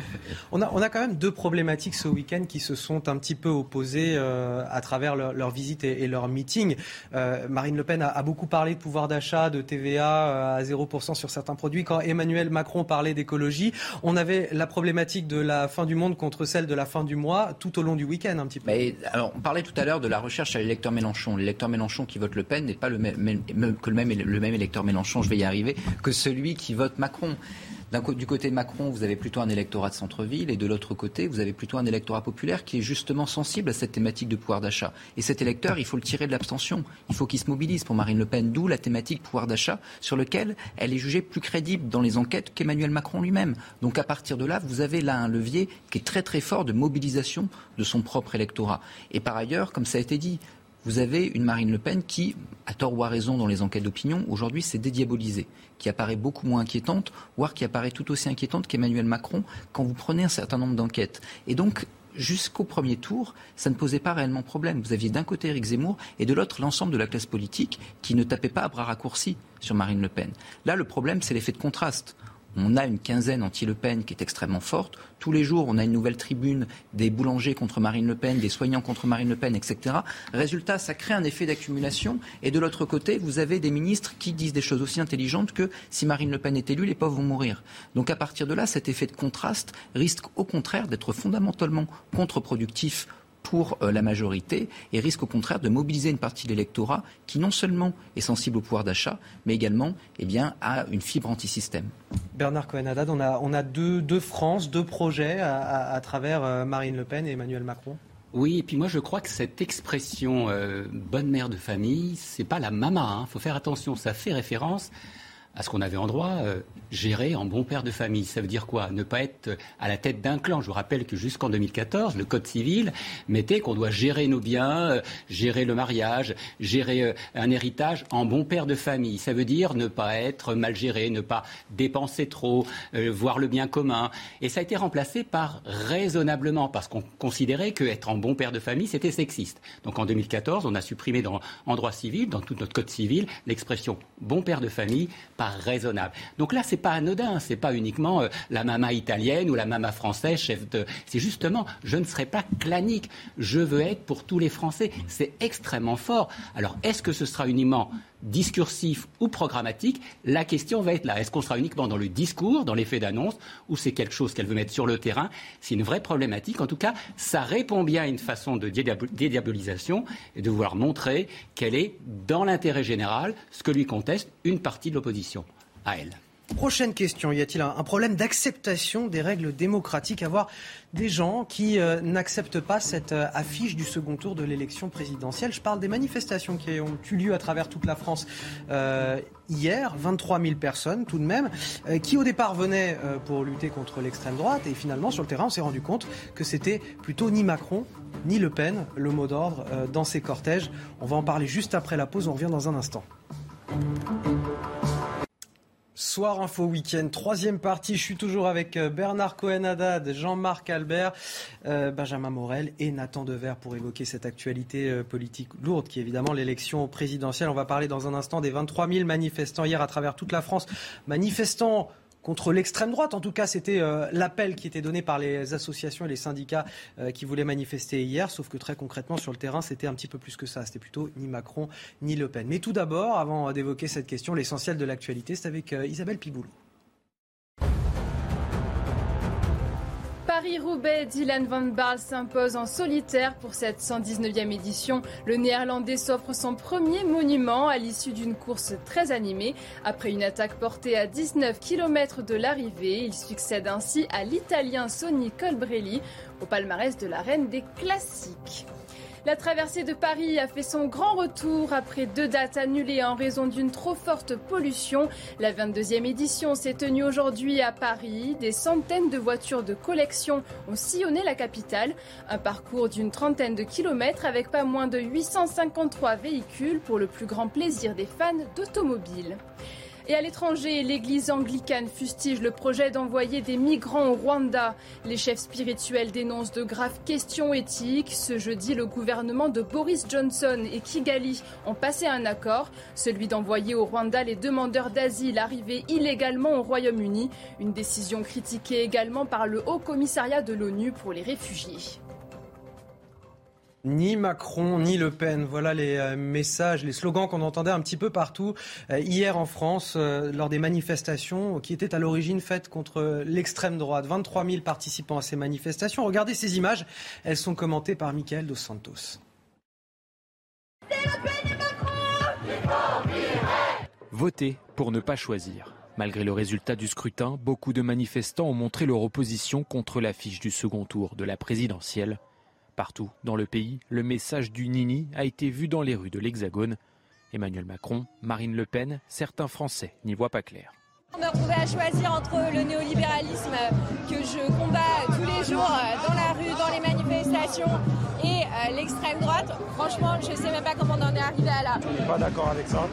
On a, on a quand même deux problématiques ce week-end qui se sont un petit peu opposées euh, à travers leur, leur visite et, et, leur meeting. Euh, Marine Le Pen a, a, beaucoup parlé de pouvoir d'achat, de TVA euh, à 0% sur certains produits. Quand Emmanuel Macron parlait d'écologie, on avait la problématique de la fin du monde contre celle de la fin du mois tout au long du week-end un petit peu. Mais, alors, on parlait tout à l'heure de la recherche à l'électeur Mélenchon. L'électeur Mélenchon qui vote Le Pen n'est pas le même, que le même, le même électeur Mélenchon, je vais y arriver, que celui qui vote Macron. Du côté de Macron, vous avez plutôt un électorat de centre-ville et de l'autre côté, vous avez plutôt un électorat populaire qui est justement sensible à cette thématique de pouvoir d'achat. Et cet électeur, il faut le tirer de l'abstention. Il faut qu'il se mobilise pour Marine Le Pen, d'où la thématique pouvoir d'achat sur lequel elle est jugée plus crédible dans les enquêtes qu'Emmanuel Macron lui-même. Donc à partir de là, vous avez là un levier qui est très très fort de mobilisation de son propre électorat. Et par ailleurs, comme ça a été dit, vous avez une Marine Le Pen qui, à tort ou à raison dans les enquêtes d'opinion, aujourd'hui s'est dédiabolisée, qui apparaît beaucoup moins inquiétante, voire qui apparaît tout aussi inquiétante qu'Emmanuel Macron quand vous prenez un certain nombre d'enquêtes. Et donc, jusqu'au premier tour, ça ne posait pas réellement problème. Vous aviez d'un côté Éric Zemmour et de l'autre l'ensemble de la classe politique qui ne tapait pas à bras raccourcis sur Marine Le Pen. Là, le problème, c'est l'effet de contraste. On a une quinzaine anti-Le Pen qui est extrêmement forte. Tous les jours, on a une nouvelle tribune des boulangers contre Marine Le Pen, des soignants contre Marine Le Pen, etc. Résultat, ça crée un effet d'accumulation. Et de l'autre côté, vous avez des ministres qui disent des choses aussi intelligentes que si Marine Le Pen est élue, les pauvres vont mourir. Donc à partir de là, cet effet de contraste risque au contraire d'être fondamentalement contre-productif pour euh, la majorité et risque au contraire de mobiliser une partie de l'électorat qui non seulement est sensible au pouvoir d'achat, mais également eh bien, a une fibre anti-système. Bernard Cohen-Haddad, on a, on a deux, deux France, deux projets à, à, à, travers euh, Marine Le Pen et Emmanuel Macron oui, et puis moi je crois que cette expression euh, bonne mère de famille, c'est pas la mama. Il hein. faut faire attention, ça fait référence à ce qu'on avait en droit euh, gérer en bon père de famille. Ça veut dire quoi? Ne pas être à la tête d'un clan. Je vous rappelle que jusqu'en 2014, le Code civil mettait qu'on doit gérer nos biens, euh, gérer le mariage, gérer euh, un héritage en bon père de famille. Ça veut dire ne pas être mal géré, ne pas dépenser trop, euh, voir le bien commun. Et ça a été remplacé par raisonnablement, parce qu'on considérait qu'être en bon père de famille, c'était sexiste. Donc en 2014, on a supprimé dans, en droit civil, dans tout notre Code civil, l'expression bon père de famille par raisonnable. Donc là, c'est pas anodin, c'est pas uniquement euh, la mama italienne ou la mama française, chef de. C'est justement, je ne serai pas clanique, je veux être pour tous les Français. C'est extrêmement fort. Alors, est-ce que ce sera uniquement discursif ou programmatique, la question va être là. Est-ce qu'on sera uniquement dans le discours, dans l'effet d'annonce, ou c'est quelque chose qu'elle veut mettre sur le terrain? C'est une vraie problématique. En tout cas, ça répond bien à une façon de dédiabolisation et de vouloir montrer qu'elle est dans l'intérêt général, ce que lui conteste une partie de l'opposition à elle. Prochaine question, y a-t-il un, problème d'acceptation des règles démocratiques? Avoir des gens qui euh, n'acceptent pas cette euh, affiche du second tour de l'élection présidentielle. Je parle des manifestations qui ont eu lieu à travers toute la France euh, hier, 23 000 personnes tout de même, qui au départ venaient pour lutter contre l'extrême droite et finalement sur le terrain on s'est rendu compte que c'était plutôt ni Macron ni Le Pen le mot d'ordre dans ces cortèges. On va en parler juste après la pause, on revient dans un instant. Soir Info Week-end, troisième partie. Je suis toujours avec euh, Bernard Cohen-Haddad, Jean-Marc Albert, euh, Benjamin Morel et Nathan Dever pour évoquer cette actualité euh, politique lourde qui est évidemment l'élection présidentielle. On va parler dans un instant des 23 000 manifestants hier à travers toute la France. Manifestants contre l'extrême droite. En tout cas, c'était euh, l'appel qui était donné par les associations et les syndicats euh, qui voulaient manifester hier. Sauf que très concrètement, sur le terrain, c'était un petit peu plus que ça. C'était plutôt ni Macron ni Le Pen. Mais tout d'abord, avant d'évoquer cette question, l'essentiel de l'actualité, c'est avec euh, Isabelle Piboulot. Paris-Roubaix, Dylan Van Baarle s'impose en solitaire pour cette 119e édition. Le néerlandais s'offre son premier monument à l'issue d'une course très animée. Après une attaque portée à 19 km de l'arrivée, il succède ainsi à l'italien Sonny Colbrelli au palmarès de la reine des classiques. La traversée de Paris a fait son grand retour après deux dates annulées en raison d'une trop forte pollution. La 22e édition s'est tenue aujourd'hui à Paris. Des centaines de voitures de collection ont sillonné la capitale. Un parcours d'une trentaine de kilomètres avec pas moins de 853 véhicules pour le plus grand plaisir des fans d'automobiles. Et à l'étranger, l'église anglicane fustige le projet d'envoyer des migrants au Rwanda. Les chefs spirituels dénoncent de graves questions éthiques. Ce jeudi, le gouvernement de Boris Johnson et Kigali ont passé un accord, celui d'envoyer au Rwanda les demandeurs d'asile arrivés illégalement au Royaume-Uni. Une décision critiquée également par le Haut Commissariat de l'ONU pour les réfugiés. Ni Macron, ni Le Pen. Voilà les euh, messages, les slogans qu'on entendait un petit peu partout euh, hier en France euh, lors des manifestations qui étaient à l'origine faites contre l'extrême droite. 23 000 participants à ces manifestations. Regardez ces images. Elles sont commentées par Michael Dos Santos. Voter pour ne pas choisir. Malgré le résultat du scrutin, beaucoup de manifestants ont montré leur opposition contre l'affiche du second tour de la présidentielle. Partout dans le pays, le message du Nini a été vu dans les rues de l'Hexagone. Emmanuel Macron, Marine Le Pen, certains Français n'y voient pas clair. On me retrouvait à choisir entre le néolibéralisme que je combats tous les jours dans la rue, dans les manifestations, et euh, l'extrême droite. Franchement, je ne sais même pas comment on en est arrivé à là. Je suis pas d'accord avec ça.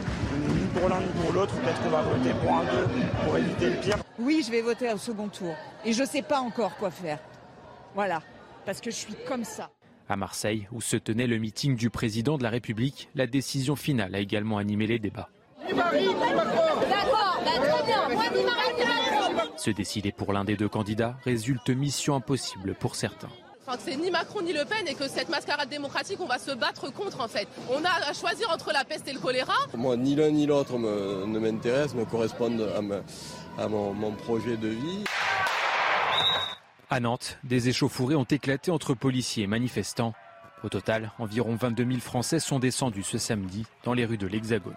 Ni pour l'un ni pour l'autre. Peut-être qu'on va voter pour un d'eux pour éviter le pire. Oui, je vais voter au second tour. Et je ne sais pas encore quoi faire. Voilà. Parce que je suis comme ça. À Marseille, où se tenait le meeting du président de la République, la décision finale a également animé les débats. Se décider pour l'un des deux candidats résulte mission impossible pour certains. Enfin, c'est ni Macron ni Le Pen et que cette mascarade démocratique, on va se battre contre en fait. On a à choisir entre la peste et le choléra. Moi, ni l'un ni l'autre ne m'intéresse, me correspondent à, mon projet de vie. À Nantes, des échauffourées ont éclaté entre policiers et manifestants. Au total, environ 22 000 Français sont descendus ce samedi dans les rues de l'Hexagone.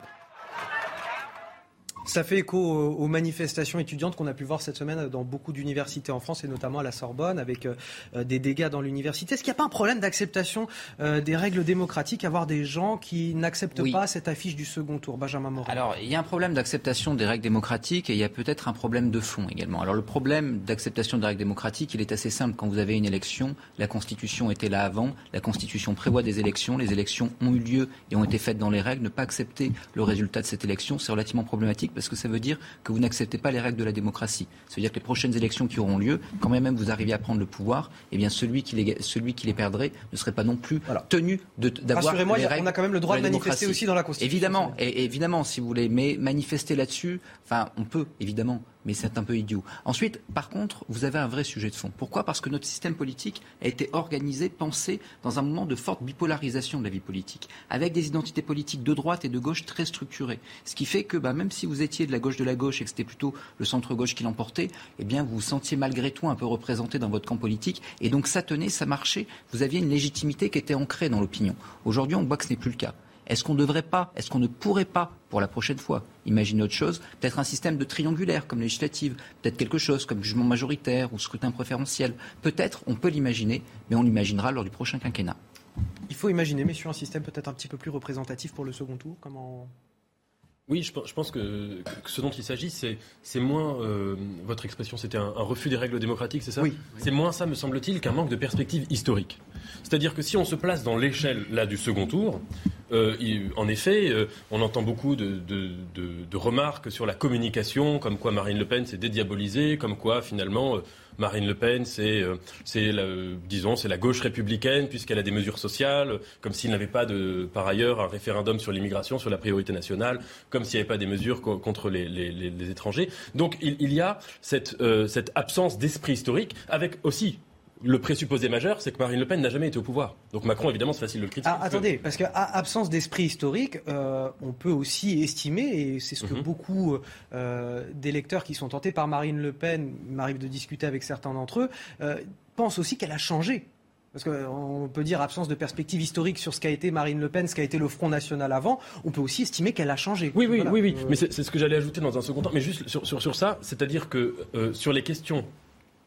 Ça fait écho aux manifestations étudiantes qu'on a pu voir cette semaine dans beaucoup d'universités en France et notamment à la Sorbonne avec euh, des dégâts dans l'université. Est-ce qu'il n'y a pas un problème d'acceptation euh, des règles démocratiques, avoir des gens qui n'acceptent pas cette affiche du second tour Benjamin Morin? Alors, il y a un problème d'acceptation des règles démocratiques et il y a peut-être un problème de fond également. Alors, le problème d'acceptation des règles démocratiques, il est assez simple. Quand vous avez une élection, la Constitution était là avant, la Constitution prévoit des élections, les élections ont eu lieu et ont été faites dans les règles. Ne pas accepter le résultat de cette élection, c'est relativement problématique parce que ça veut dire que vous n'acceptez pas les règles de la démocratie. Ça veut dire que les prochaines élections qui auront lieu, quand même vous arrivez à prendre le pouvoir, eh bien celui qui les, celui qui les perdrait ne serait pas non plus tenu d'avoir les règles. on a quand même le droit de, manifester aussi dans la Constitution. Évidemment, et, évidemment, si vous voulez, mais manifester là-dessus, enfin, on peut évidemment mais c'est un peu idiot. Ensuite, par contre, vous avez un vrai sujet de fond. Pourquoi? Parce que notre système politique a été organisé, pensé dans un moment de forte bipolarisation de la vie politique, avec des identités politiques de droite et de gauche très structurées. Ce qui fait que bah, même si vous étiez de la gauche de la gauche et que c'était plutôt le centre-gauche qui l'emportait, eh bien vous vous sentiez malgré tout un peu représenté dans votre camp politique. Et donc ça tenait, ça marchait. Vous aviez une légitimité qui était ancrée dans l'opinion. Aujourd'hui, on voit que ce n'est plus le cas. Est-ce qu'on ne devrait pas, est-ce qu'on ne pourrait pas, pour la prochaine fois, imaginer autre chose Peut-être un système de triangulaire comme législative, peut-être quelque chose comme jugement majoritaire ou scrutin préférentiel. Peut-être, on peut l'imaginer, mais on l'imaginera lors du prochain quinquennat. Il faut imaginer, messieurs, un système peut-être un petit peu plus représentatif pour le second tour. Comment oui, je, pense que, ce dont il s'agit, c'est moins, euh, votre expression, c'était un, refus des règles démocratiques, c'est ça? Oui. C'est moins ça, me semble-t-il, qu'un manque de perspective historique. C'est-à-dire que si on se place dans l'échelle là du second tour, euh, en effet, euh, on entend beaucoup de, remarques sur la communication, comme quoi Marine Le Pen s'est dédiabolisée, comme quoi finalement Marine Le Pen, c'est, euh, disons, c'est la gauche républicaine puisqu'elle a des mesures sociales, comme s'il n'avait pas de, par ailleurs, un référendum sur l'immigration, sur la priorité nationale, comme s'il n'y avait pas des mesures contre les, étrangers. Donc il, y a euh, cette absence d'esprit historique, avec aussi le présupposé majeur, c'est que Marine Le Pen n'a jamais été au pouvoir. Donc Macron, évidemment, c'est facile de le critiquer. Ah, attendez, parce qu'à absence d'esprit historique, euh, on peut aussi estimer, et c'est ce que mhm. beaucoup euh, d'électeurs qui sont tentés par Marine Le Pen, m'arrive de discuter avec certains d'entre eux, euh, pensent aussi qu'elle a changé. Parce qu'on peut dire absence de perspective historique sur ce qu'a été Marine Le Pen, ce qu'a été le Front National avant. On peut aussi estimer qu'elle a changé. Oui, oui, oui, oui. Mais c'est ce que j'allais ajouter dans un second temps. Mais juste sur, sur, sur ça, c'est-à-dire que sur les questions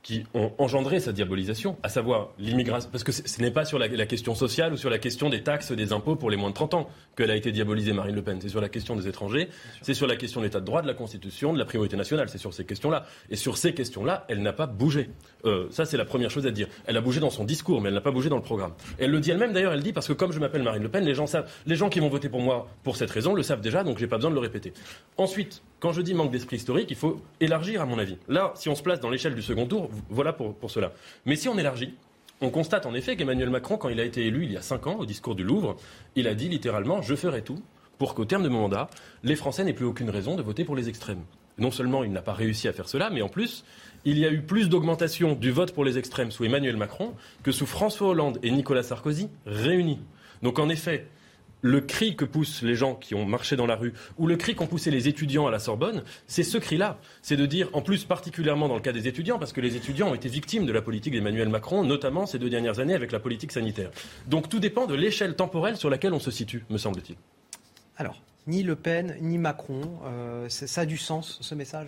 qui ont engendré sa diabolisation, à savoir l'immigration. Parce que ce n'est pas sur la, question sociale ou sur la question des taxes, des impôts pour les moins de 30 ans qu'elle a été diabolisée, Marine Le Pen. C'est sur la question des étrangers, c'est sur la question de l'état de droit, de la Constitution, de la priorité nationale. C'est sur ces questions-là. Et sur ces questions-là, elle n'a pas bougé. Euh, ça, c'est la première chose à dire. Elle a bougé dans son discours, mais elle n'a pas bougé dans le programme. elle le dit elle-même, d'ailleurs, elle dit, parce que comme je m'appelle Marine Le Pen, les gens savent, les gens qui vont voter pour moi pour cette raison le savent déjà, donc j'ai pas besoin de le répéter. Ensuite, quand je dis manque d'esprit historique, il faut élargir, à mon avis. Là, si on se place dans l'échelle du second tour, voilà pour, cela. Mais si on élargit, on constate en effet qu'Emmanuel Macron, quand il a été élu il y a cinq ans, au discours du Louvre, il a dit littéralement Je ferai tout pour qu'au terme de mon mandat, les Français n'aient plus aucune raison de voter pour les extrêmes. Non seulement il n'a pas réussi à faire cela, mais en plus, il y a eu plus d'augmentation du vote pour les extrêmes sous Emmanuel Macron que sous François Hollande et Nicolas Sarkozy réunis. Donc en effet, le cri que poussent les gens qui ont marché dans la rue ou le cri qu'ont poussé les étudiants à la Sorbonne, c'est ce cri-là. C'est de dire, en plus particulièrement dans le cas des étudiants, parce que les étudiants ont été victimes de la politique d'Emmanuel Macron, notamment ces deux dernières années avec la politique sanitaire. Donc tout dépend de l'échelle temporelle sur laquelle on se situe, me semble-t-il. Alors, ni Le Pen, ni Macron, euh, ça a du sens, ce message?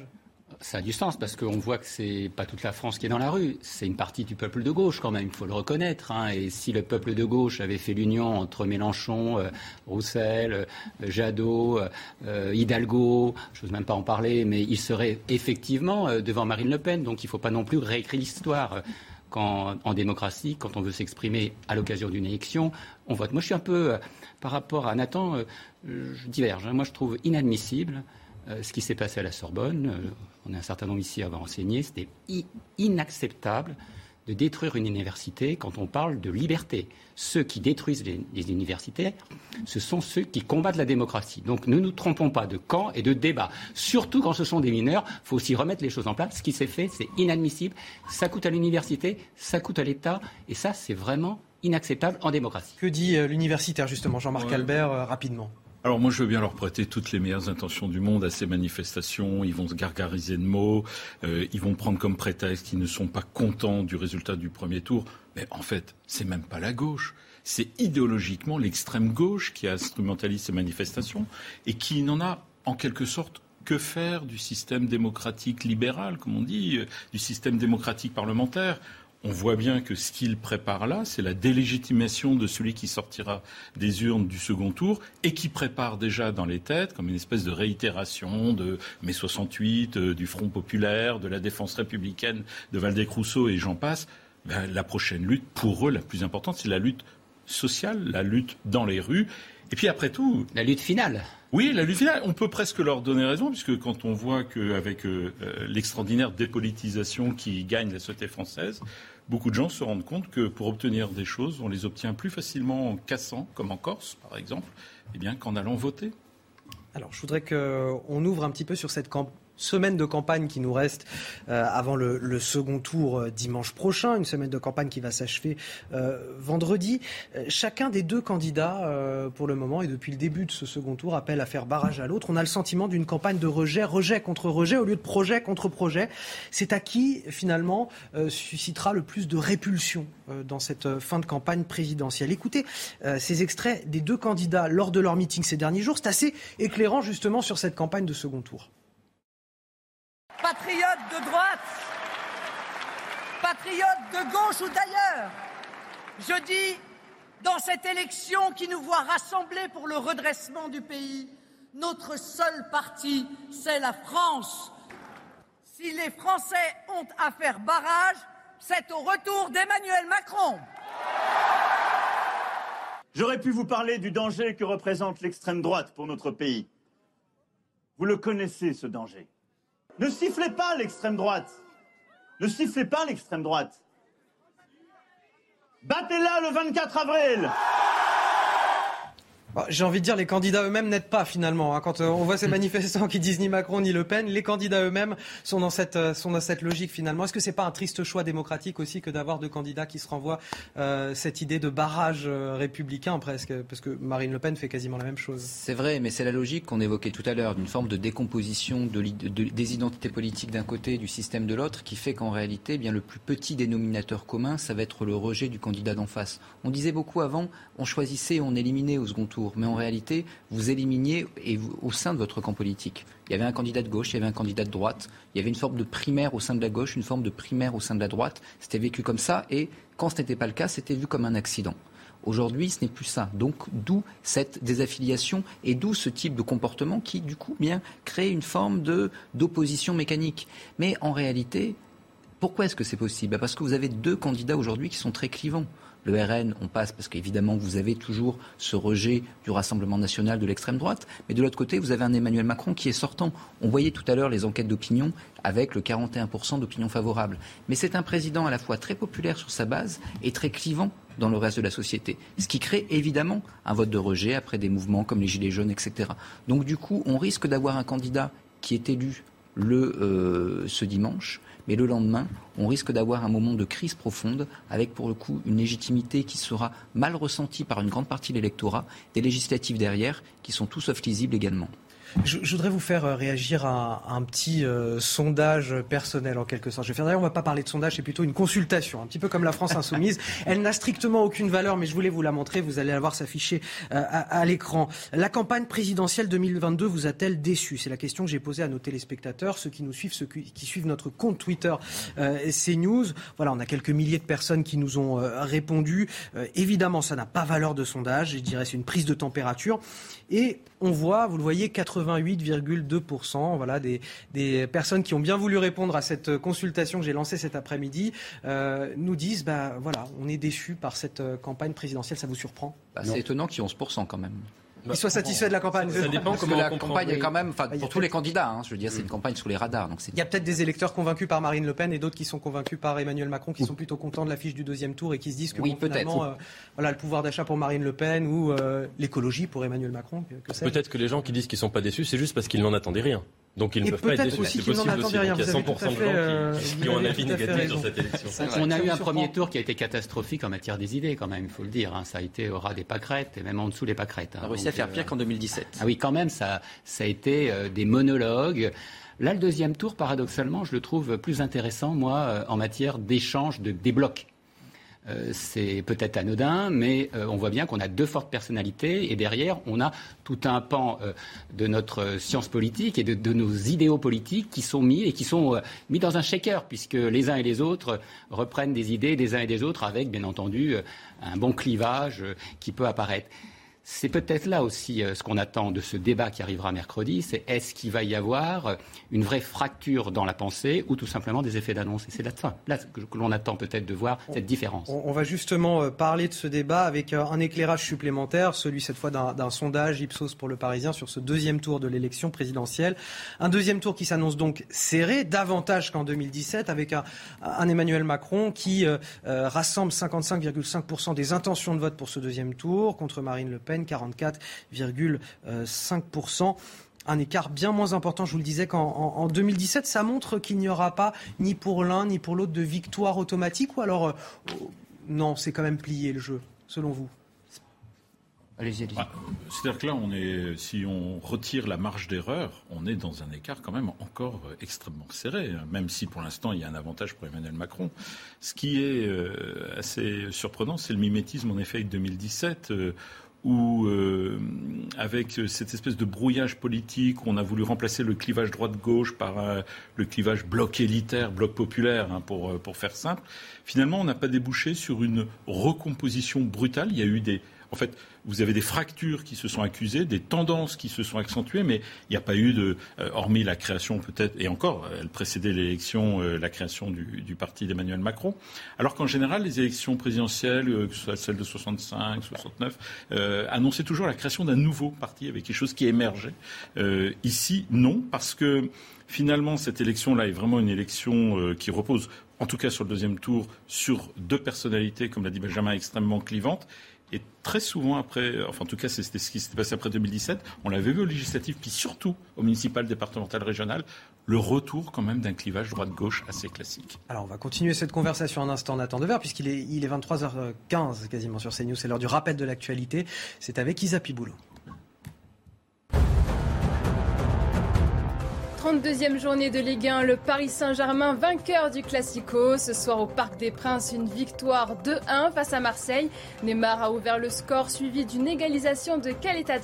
Ça a du sens parce qu'on voit que c'est pas toute la France qui est dans la rue, c'est une partie du peuple de gauche quand même, il faut le reconnaître. Hein. Et si le peuple de gauche avait fait l'union entre Mélenchon, euh, Roussel, euh, Jadot, euh, Hidalgo, je n'ose même pas en parler, mais il serait effectivement devant Marine Le Pen. Donc il ne faut pas non plus réécrire l'histoire. En démocratie, quand on veut s'exprimer à l'occasion d'une élection, on vote. Moi, je suis un peu, par rapport à Nathan, je diverge. Hein. Moi, je trouve inadmissible ce qui s'est passé à la Sorbonne on est un certain nombre ici à avoir enseigné, c'était inacceptable de détruire une université quand on parle de liberté. Ceux qui détruisent les, universités, ce sont ceux qui combattent la démocratie. Donc ne nous trompons pas de camp et de débat. Surtout quand ce sont des mineurs, il faut aussi remettre les choses en place. Ce qui s'est fait, c'est inadmissible. Ça coûte à l'université, ça coûte à l'État, et ça, c'est vraiment inacceptable en démocratie. Que dit euh, l'universitaire, justement, Jean-Marc Albert, euh, rapidement? Alors moi, je veux bien leur prêter toutes les meilleures intentions du monde à ces manifestations. Ils vont se gargariser de mots, euh, ils vont prendre comme prétexte qu'ils ne sont pas contents du résultat du premier tour. Mais en fait, c'est même pas la gauche. C'est idéologiquement l'extrême gauche qui instrumentalise ces manifestations et qui n'en a en quelque sorte que faire du système démocratique libéral, comme on dit, euh, du système démocratique parlementaire on voit bien que ce qu'il prépare là, c'est la délégitimation de celui qui sortira des urnes du second tour et qui prépare déjà dans les têtes, comme une espèce de réitération de mai 68, euh, du Front populaire, de la défense républicaine de Valdec-Rousseau et j'en passe, ben, la prochaine lutte, pour eux, la plus importante, c'est la lutte sociale, la lutte dans les rues. Et puis après tout. La lutte finale. Oui, la lutte finale. On peut presque leur donner raison, puisque quand on voit qu'avec euh, euh, l'extraordinaire dépolitisation qui gagne la société française, beaucoup de gens se rendent compte que pour obtenir des choses, on les obtient plus facilement en cassant, comme en Corse par exemple, eh bien qu'en allant voter. Alors, je voudrais qu'on ouvre un petit peu sur cette campagne semaine de campagne qui nous reste euh, avant le, second tour euh, dimanche prochain, une semaine de campagne qui va s'achever euh, vendredi. chacun des deux candidats, pour le moment, et depuis le début de ce second tour, appelle à faire barrage à l'autre. On a le sentiment d'une campagne de rejet, rejet contre rejet, au lieu de projet contre projet. C'est à qui, finalement, suscitera le plus de répulsion dans cette fin de campagne présidentielle? Écoutez ces extraits des deux candidats lors de leur meeting ces derniers jours. C'est assez éclairant, justement, sur cette campagne de second tour patriotes de droite, patriotes de gauche ou d'ailleurs, je dis, dans cette élection qui nous voit rassembler pour le redressement du pays, notre seul parti, c'est la France. Si les Français ont à faire barrage, c'est au retour d'Emmanuel Macron. J'aurais pu vous parler du danger que représente l'extrême droite pour notre pays. Vous le connaissez, ce danger. Ne sifflez pas l'extrême droite. Ne sifflez pas l'extrême droite. Battez-la le 24 avril. Bah, j'ai envie de dire, les candidats eux-mêmes n'aident pas finalement. Hein. Quand euh, on voit ces manifestants qui disent ni Macron ni Le Pen, les candidats eux-mêmes sont dans cette euh, sont dans cette logique finalement. Est-ce que c'est pas un triste choix démocratique aussi que d'avoir deux candidats qui se renvoient euh, cette idée de barrage républicain presque, parce que Marine Le Pen fait quasiment la même chose. C'est vrai, mais c'est la logique qu'on évoquait tout à l'heure, d'une forme de décomposition de, des identités politiques d'un côté, du système de l'autre, qui fait qu'en réalité, eh bien le plus petit dénominateur commun, ça va être le rejet du candidat d'en face. On disait beaucoup avant, on choisissait, on éliminait au second tour mais en réalité, vous éliminiez au sein de votre camp politique. Il y avait un candidat de gauche, il y avait un candidat de droite, il y avait une forme de primaire au sein de la gauche, une forme de primaire au sein de la droite. C'était vécu comme ça, et quand ce n'était pas le cas, c'était vu comme un accident. Aujourd'hui, ce n'est plus ça. Donc, d'où cette désaffiliation et d'où ce type de comportement qui, du coup, bien crée une forme d'opposition mécanique. Mais en réalité, pourquoi est-ce que c'est possible? Parce que vous avez deux candidats aujourd'hui qui sont très clivants. Le RN, on passe parce qu'évidemment, vous avez toujours ce rejet du Rassemblement national de l'extrême droite. Mais de l'autre côté, vous avez un Emmanuel Macron qui est sortant. On voyait tout à l'heure les enquêtes d'opinion avec le 41% d'opinion favorable. Mais c'est un président à la fois très populaire sur sa base et très clivant dans le reste de la société. Ce qui crée évidemment un vote de rejet après des mouvements comme les Gilets jaunes, etc. Donc du coup, on risque d'avoir un candidat qui est élu le, euh, ce dimanche, mais le lendemain, on risque d'avoir un moment de crise profonde, avec pour le coup une légitimité qui sera mal ressentie par une grande partie de l'électorat, des législatives derrière, qui sont tout sauf lisibles également. Je, voudrais vous faire euh, réagir à, un petit euh, sondage personnel en quelque sorte. Je vais faire d'ailleurs, on ne va pas parler de sondage, c'est plutôt une consultation, un petit peu comme la France insoumise. Elle n'a strictement aucune valeur, mais je voulais vous la montrer. Vous allez la voir s'afficher euh, à, l'écran. La campagne présidentielle 2022 vous a-t-elle déçu? C'est la question que j'ai posée à nos téléspectateurs, ceux qui nous suivent, ceux qui, suivent notre compte Twitter CNews. Voilà, on a quelques milliers de personnes qui nous ont répondu. évidemment, ça n'a pas valeur de sondage. Je dirais c'est une prise de température. Et on voit, vous le voyez, 88,2% voilà, des, des, personnes qui ont bien voulu répondre à cette consultation que j'ai lancée cet après-midi euh, nous disent bah, voilà, on est déçus par cette euh, campagne présidentielle. Ça vous surprend? Bah, C'est étonnant qu'il y ait 11% quand même. Ils soient satisfaits de la campagne. Ça, dépend comment la campagne est quand même, enfin, pour tous les candidats, hein, je veux dire, c'est une campagne sous les radars. Donc il y a peut-être des électeurs convaincus par Marine Le Pen et d'autres qui sont convaincus par Emmanuel Macron, qui sont plutôt contents de l'affiche du deuxième tour et qui se disent que oui, finalement, euh, voilà, le pouvoir d'achat pour Marine Le Pen ou euh, l'écologie pour Emmanuel Macron. peut-être que les gens qui disent qu'ils sont pas déçus, c'est juste parce qu'ils n'en attendaient rien. Donc ils ne peuvent pas être déçus. C'est possible aussi. Il y a 100% de gens euh, qui, ont un avis négatif sur cette élection. On a eu un premier tour qui a été catastrophique en matière des idées, quand même, il faut le dire. Hein. Ça a été au ras des pâquerettes et même en dessous des pâquerettes. Hein. On a réussi à faire pire euh, qu'en 2017. Ah oui, quand même, ça, ça a été euh, des monologues. Là, le deuxième tour, paradoxalement, je le trouve plus intéressant, moi, en matière d'échange, de débloc. Euh, c'est peut-être anodin, mais euh, on voit bien qu'on a deux fortes personnalités et derrière, on a tout un pan euh, de notre science politique et de, nos idéaux politiques qui sont mis et qui sont mis dans un shaker, puisque les uns et les autres reprennent des idées des uns et des autres avec, bien entendu, un bon clivage qui peut apparaître. C'est peut-être là aussi euh, ce qu'on attend de ce débat qui arrivera mercredi, c'est est-ce qu'il va y avoir euh, une vraie fracture dans la pensée ou tout simplement des effets d'annonce Et c'est là, là que, l'on attend peut-être de voir cette différence. On, va justement euh, parler de ce débat avec un éclairage supplémentaire, celui cette fois d'un sondage Ipsos pour le Parisien sur ce deuxième tour de l'élection présidentielle. Un deuxième tour qui s'annonce donc serré, davantage qu'en 2017, avec un, Emmanuel Macron qui rassemble 55,5% des intentions de vote pour ce deuxième tour contre Marine Le Pen 44,5% un écart bien moins important, je vous le disais, qu'en 2017. Ça montre qu'il n'y aura pas ni pour l'un ni pour l'autre de victoire automatique ou alors euh, non, c'est quand même plié le jeu, selon vous? Allez-y, allez-y. Bah, c'est-à-dire que là, on est, si on retire la marge d'erreur, on est dans un écart quand même encore euh, extrêmement serré, hein, même si pour l'instant il y a un avantage pour Emmanuel Macron. Ce qui est euh, assez surprenant, c'est le mimétisme en effet de 2017 où, euh, avec cette espèce de brouillage politique, on a voulu remplacer le clivage droite-gauche par euh, le clivage bloc élitaire, bloc populaire, hein, pour, euh, pour faire simple, finalement, on n'a pas débouché sur une recomposition brutale. Il y a eu des, en fait, vous avez des fractures qui se sont accusées, des tendances qui se sont accentuées, mais il n'y a pas eu de, euh, hormis la création peut-être, et encore, elle précédait l'élection, euh, la création du, parti d'Emmanuel Macron. Alors qu'en général, les élections présidentielles, euh, que ce soit celle de 65, 69, annonçaient toujours la création d'un nouveau parti avec quelque chose qui émergeait. ici, non, parce que finalement, cette élection-là est vraiment une élection qui repose en tout cas sur le deuxième tour, sur deux personnalités, comme l'a dit Benjamin, extrêmement clivantes. Et très souvent après, enfin en tout cas c'était ce qui s'était passé après 2017, on l'avait vu au législatif, puis surtout au municipal, départemental, régional, le retour quand même d'un clivage droite-gauche assez classique. Alors on va continuer cette conversation un instant, Nathan Dever, puisqu'il est, il est 23h15 quasiment sur CNews, c'est l'heure du rappel de l'actualité, c'est avec Isa Piboulot. 32e journée de Ligue 1, le Paris Saint-Germain vainqueur du Classico. Ce soir au Parc des Princes, une victoire 2-1 face à Marseille. Neymar a ouvert le score suivi d'une égalisation de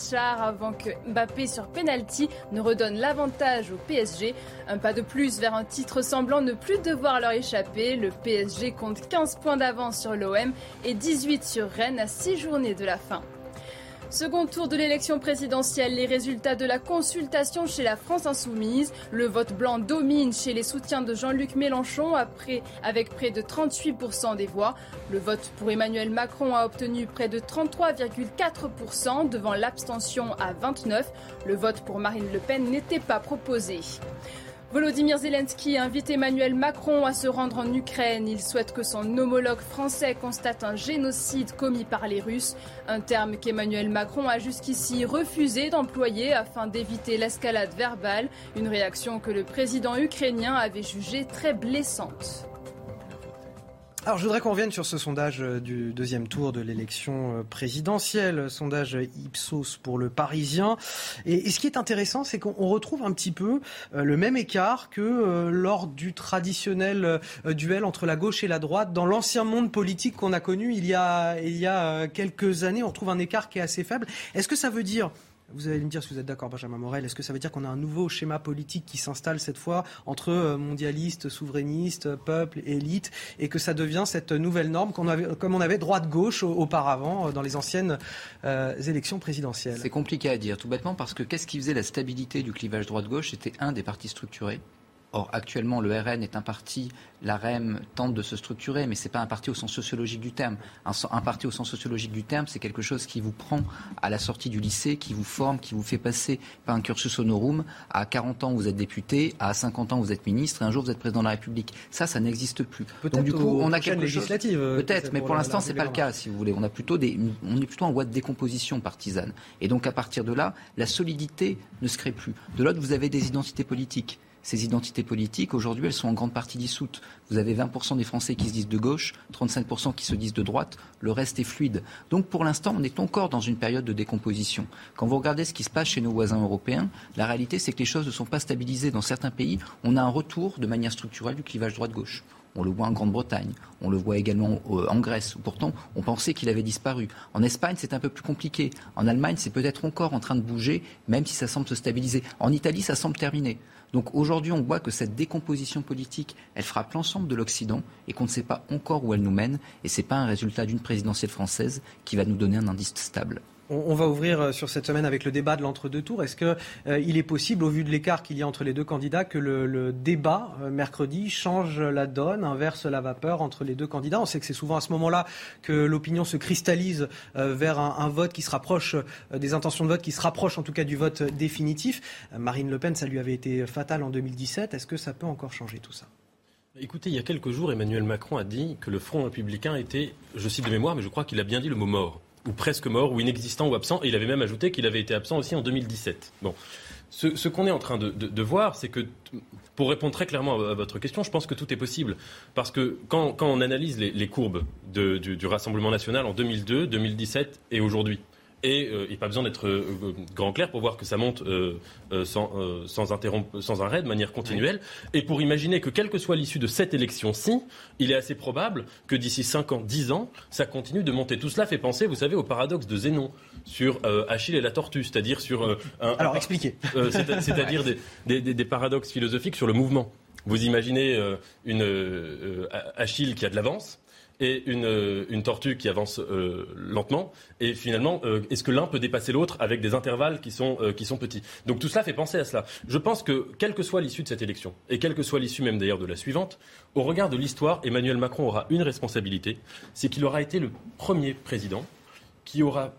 Char avant que Mbappé sur penalty ne redonne l'avantage au PSG. Un pas de plus vers un titre semblant ne plus devoir leur échapper. Le PSG compte 15 points d'avance sur l'OM et 18 sur Rennes à 6 journées de la fin. Second tour de l'élection présidentielle, les résultats de la consultation chez la France insoumise. Le vote blanc domine chez les soutiens de Jean-Luc Mélenchon après, avec près de 38% des voix. Le vote pour Emmanuel Macron a obtenu près de 33,4% devant l'abstention à 29%. Le vote pour Marine Le Pen n'était pas proposé. Volodymyr Zelensky invite Emmanuel Macron à se rendre en Ukraine. Il souhaite que son homologue français constate un génocide commis par les Russes, un terme qu'Emmanuel Macron a jusqu'ici refusé d'employer afin d'éviter l'escalade verbale, une réaction que le président ukrainien avait jugée très blessante. Alors je voudrais qu'on revienne sur ce sondage euh, du deuxième tour de l'élection euh, présidentielle, sondage Ipsos pour le Parisien. Et, ce qui est intéressant, c'est qu'on retrouve un petit peu euh, le même écart que lors du traditionnel duel entre la gauche et la droite dans l'ancien monde politique qu'on a connu il y a, il y a quelques années. On retrouve un écart qui est assez faible. Est-ce que ça veut dire vous allez me dire si vous êtes d'accord, Benjamin Morel. Est-ce que ça veut dire qu'on a un nouveau schéma politique qui s'installe cette fois entre euh, mondialistes, souverainistes, peuple, élite, et que ça devient cette nouvelle norme comme on avait droite-gauche auparavant euh, dans les anciennes euh, élections présidentielles? C'est compliqué à dire, tout bêtement, parce que qu'est-ce qui faisait la stabilité du clivage droite-gauche? C'était un des partis structurés Or, actuellement, le RN est un parti, la REM tente de se structurer, mais ce n'est pas un parti au sens sociologique du terme. Un, parti au sens sociologique du terme, c'est quelque chose qui vous prend à la sortie du lycée, qui vous forme, qui vous fait passer par un cursus honorum. À 40 ans, vous êtes député, à 50 ans, vous êtes ministre, et un jour, vous êtes président de la République. Ça, ça n'existe plus. Donc, du coup, on a quelque législative. Euh, peut-être, mais pour l'instant, ce n'est pas le cas, si vous voulez. On, a plutôt des, on est plutôt en voie de décomposition partisane. Et donc, à partir de là, la solidité ne se crée plus. De l'autre, vous avez des identités politiques ces identités politiques, aujourd'hui, elles sont en grande partie dissoutes. Vous avez 20% des Français qui se disent de gauche, 35% qui se disent de droite, le reste est fluide. Donc pour l'instant, on est encore dans une période de décomposition. Quand vous regardez ce qui se passe chez nos voisins européens, la réalité, c'est que les choses ne sont pas stabilisées. Dans certains pays, on a un retour de manière structurelle du clivage droite-gauche. On le voit en Grande-Bretagne, on le voit également euh, en Grèce, où pourtant on pensait qu'il avait disparu. En Espagne, c'est un peu plus compliqué. En Allemagne, c'est peut-être encore en train de bouger, même si ça semble se stabiliser. En Italie, ça semble terminer. Donc aujourd'hui, on voit que cette décomposition politique, elle frappe l'ensemble de l'Occident et qu'on ne sait pas encore où elle nous mène. Et ce n'est pas un résultat d'une présidentielle française qui va nous donner un indice stable. On, va ouvrir euh, sur cette semaine avec le débat de l'entre-deux tours. Est-ce qu'il euh, est possible, au vu de l'écart qu'il y a entre les deux candidats, que le, débat euh, mercredi change la donne, inverse la vapeur entre les deux candidats? On sait que c'est souvent à ce moment-là que l'opinion se cristallise vers un, vote qui se rapproche, des intentions de vote qui se rapprochent en tout cas du vote définitif. Marine Le Pen, ça lui avait été fatal en 2017. Est-ce que ça peut encore changer tout ça? Écoutez, il y a quelques jours, Emmanuel Macron a dit que le Front républicain était, je cite de mémoire, mais je crois qu'il a bien dit le mot mort ou presque mort, ou inexistant, ou absent. Et il avait même ajouté qu'il avait été absent aussi en 2017. Bon. Ce, qu'on est en train de, voir, c'est que, pour répondre très clairement à, votre question, je pense que tout est possible. Parce que quand, on analyse les, courbes du, du, Rassemblement national en 2002, 2017 et aujourd'hui, et euh, il n'y a pas besoin d'être euh, grand clair pour voir que ça monte euh, sans, sans, sans arrêt, de manière continuelle. Et pour imaginer que, quelle que soit l'issue de cette élection-ci, il est assez probable que d'ici 5 ans, 10 ans, ça continue de monter. Tout cela fait penser, vous savez, au paradoxe de Zénon sur Achille et la tortue, c'est-à-dire sur un, Alors, expliquez. c'est-à-dire des, des, des, paradoxes philosophiques sur le mouvement. Vous imaginez une Achille qui a de l'avance et une, euh, une tortue qui avance euh, lentement. Et finalement, euh, est-ce que l'un peut dépasser l'autre avec des intervalles qui sont, qui sont petits? Donc tout cela fait penser à cela. Je pense que, quelle que soit l'issue de cette élection, et quelle que soit l'issue même d'ailleurs de la suivante, au regard de l'histoire, Emmanuel Macron aura une responsabilité, c'est qu'il aura été le premier président qui aura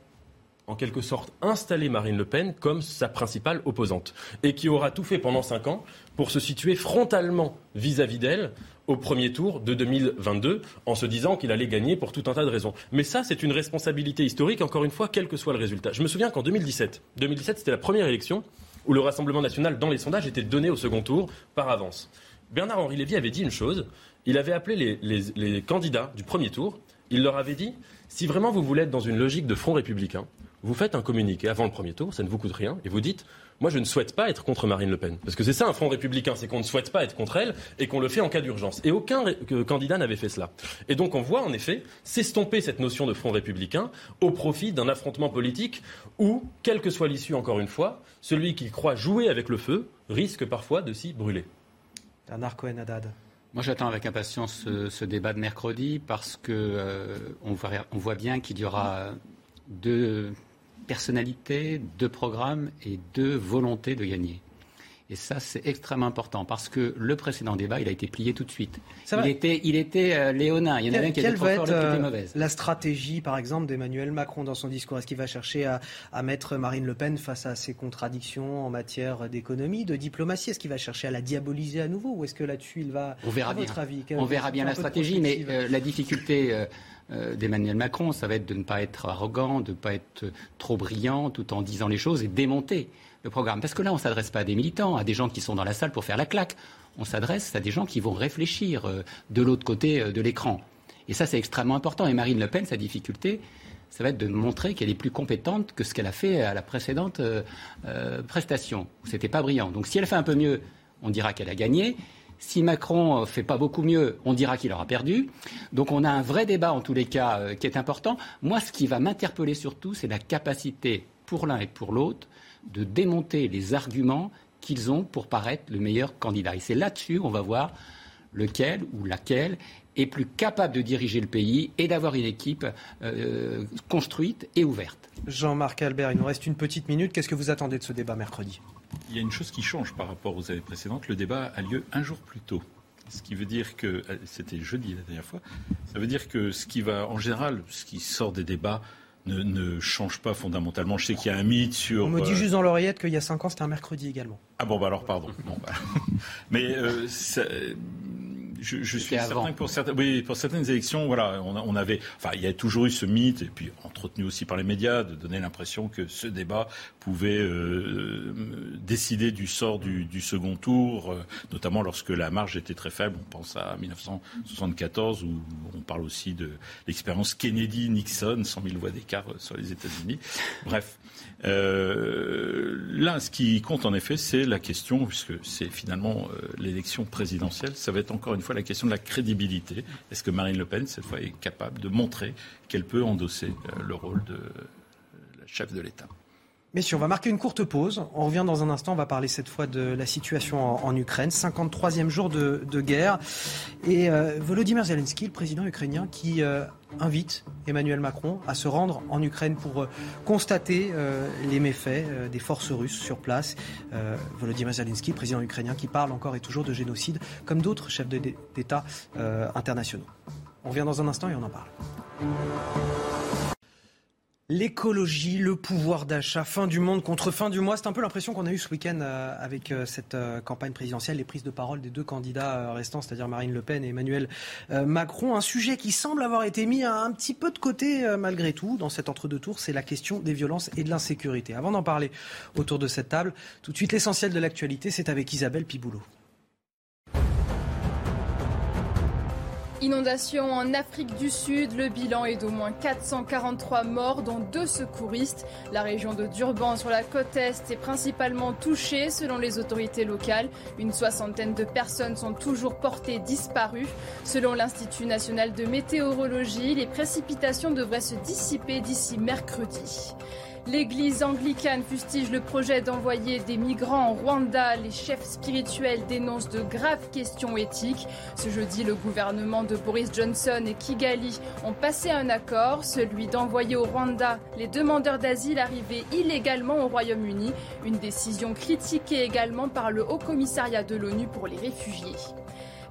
en quelque sorte installé Marine Le Pen comme sa principale opposante et qui aura tout fait pendant cinq ans pour se situer frontalement vis-à-vis d'elle au premier tour de 2022 en se disant qu'il allait gagner pour tout un tas de raisons. Mais ça, c'est une responsabilité historique, encore une fois, quel que soit le résultat. Je me souviens qu'en 2017, 2017, c'était la première élection où le Rassemblement national, dans les sondages, était donné au second tour par avance. Bernard-Henri Lévy avait dit une chose, il avait appelé les candidats du premier tour, il leur avait dit, si vraiment vous voulez être dans une logique de front républicain, vous faites un communiqué avant le premier tour, ça ne vous coûte rien, et vous dites moi, je ne souhaite pas être contre Marine Le Pen. Parce que c'est ça un front républicain, c'est qu'on ne souhaite pas être contre elle et qu'on le fait en cas d'urgence. Et aucun candidat n'avait fait cela. Et donc, on voit en effet s'estomper cette notion de front républicain au profit d'un affrontement politique où, quelle que soit l'issue, encore une fois, celui qui croit jouer avec le feu risque parfois de s'y brûler. Bernard Cohen-Haddad. Moi, j'attends avec impatience ce, débat de mercredi parce que euh, on, voit, on voit bien qu'il y aura deux personnalité, de programme et de volonté de gagner. Et ça, c'est extrêmement important parce que le précédent débat, il a été plié tout de suite. Il était, il était euh, léonin. Il y en avait un qui était trop fort, l'autre qui était mauvaise. La stratégie, par exemple, d'Emmanuel Macron dans son discours, est-ce qu'il va chercher à, à, mettre Marine Le Pen face à ses contradictions en matière d'économie, de diplomatie? Est-ce qu'il va chercher à la diaboliser à nouveau Ou est-ce que là-dessus, il va. On verra à bien. Votre avis, On verra bien la stratégie, mais euh, la difficulté. Euh, euh, d'Emmanuel Macron, ça va être de ne pas être arrogant, de ne pas être trop brillant, tout en disant les choses et démonter le programme. Parce que là, on ne s'adresse pas à des militants, à des gens qui sont dans la salle pour faire la claque. On s'adresse à des gens qui vont réfléchir euh, de l'autre côté euh, de l'écran. Et ça, c'est extrêmement important. Et Marine Le Pen, sa difficulté, ça va être de montrer qu'elle est plus compétente que ce qu'elle a fait à la précédente euh, prestation, c'était pas brillant. Donc si elle fait un peu mieux, on dira qu'elle a gagné. Si Macron fait pas beaucoup mieux, on dira qu'il aura perdu. Donc on a un vrai débat en tous les cas qui est important. Moi, ce qui va m'interpeller surtout, c'est la capacité pour l'un et pour l'autre de démonter les arguments qu'ils ont pour paraître le meilleur candidat. Et c'est là-dessus qu'on va voir lequel ou laquelle est plus capable de diriger le pays et d'avoir une équipe euh, construite et ouverte. Jean-Marc Albert, il nous reste une petite minute. Qu'est-ce que vous attendez de ce débat mercredi? Il y a une chose qui change par rapport aux années précédentes. Le débat a lieu un jour plus tôt. Ce qui veut dire que, c'était jeudi la dernière fois, ça veut dire que ce qui va, en général, ce qui sort des débats, ne, ne, change pas fondamentalement. Je sais qu'il y a un mythe sur. On me dit juste dans l'oreillette qu'il y a 5 ans, c'était un mercredi également. Ah bon, bah alors pardon. Bon, bah. Mais euh, ça, je, je suis certain que pour certaines, oui, pour certaines élections, voilà, on, on, avait, enfin, il y a toujours eu ce mythe, et puis entretenu aussi par les médias, de donner l'impression que ce débat pouvait euh, décider du sort du, du second tour, euh, notamment lorsque la marge était très faible. On pense à 1974, où on parle aussi de l'expérience Kennedy-Nixon, 100 000 voix d'écart sur les États-Unis. Bref. Euh, là, ce qui compte en effet, c'est la question, puisque c'est finalement euh, l'élection présidentielle, ça va être encore une fois la question de la crédibilité. Est-ce que Marine Le Pen, cette fois, est capable de montrer qu'elle peut endosser euh, le rôle de la chef de l'État? Messieurs, on va marquer une courte pause. On revient dans un instant. On va parler cette fois de la situation en, Ukraine. 53e jour de, de guerre. Et euh, Volodymyr Zelensky, le président ukrainien, qui euh, invite Emmanuel Macron à se rendre en Ukraine pour euh, constater les méfaits des forces russes sur place. Volodymyr Zelensky, président ukrainien, qui parle encore et toujours de génocide, comme d'autres chefs d'État internationaux. On revient dans un instant et on en parle. L'écologie, le pouvoir d'achat, fin du monde contre fin du mois, c'est un peu l'impression qu'on a eu ce week-end euh, avec euh, cette euh, campagne présidentielle, les prises de parole des deux candidats restants, c'est-à-dire Marine Le Pen et Emmanuel Macron. Un sujet qui semble avoir été mis un petit peu de côté malgré tout dans cet entre-deux tours, c'est la question des violences et de l'insécurité. Avant d'en parler autour de cette table, tout de suite l'essentiel de l'actualité, c'est avec Isabelle Piboulot. Inondation en Afrique du Sud, le bilan est d'au moins 443 morts, dont deux secouristes. La région de Durban sur la côte Est est principalement touchée selon les autorités locales. Une soixantaine de personnes sont toujours portées disparues. Selon l'Institut national de météorologie, les précipitations devraient se dissiper d'ici mercredi. L'église anglicane fustige le projet d'envoyer des migrants en Rwanda. Les chefs spirituels dénoncent de graves questions éthiques. Ce jeudi, le gouvernement de Boris Johnson et Kigali ont passé un accord, celui d'envoyer au Rwanda les demandeurs d'asile arrivés illégalement au Royaume-Uni. Une décision critiquée également par le Haut Commissariat de l'ONU pour les réfugiés.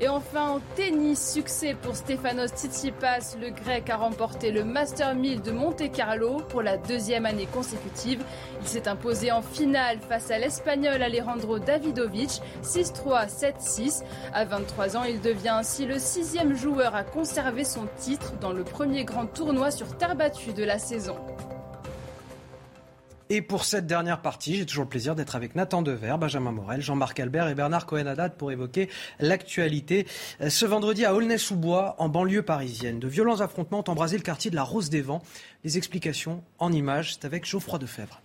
Et enfin, en tennis, succès pour Stefanos Tsitsipas. Le grec a remporté le Master 1000 de Monte-Carlo pour la deuxième année consécutive. Il s'est imposé en finale face à l'Espagnol Alejandro Davidovic, 6-3, 7-6. À 23 ans, il devient ainsi le sixième joueur à conserver son titre dans le premier grand tournoi sur terre battue de la saison. Et pour cette dernière partie, j'ai toujours le plaisir d'être avec Nathan Dever, Benjamin Morel, Jean-Marc Albert et Bernard Cohen-Haddad pour évoquer l'actualité. Ce vendredi à Aulnay-sous-Bois, en banlieue parisienne, de violents affrontements ont embrasé le quartier de la Rose des Vents. Les explications en images, c'est avec Geoffroy Defebvre.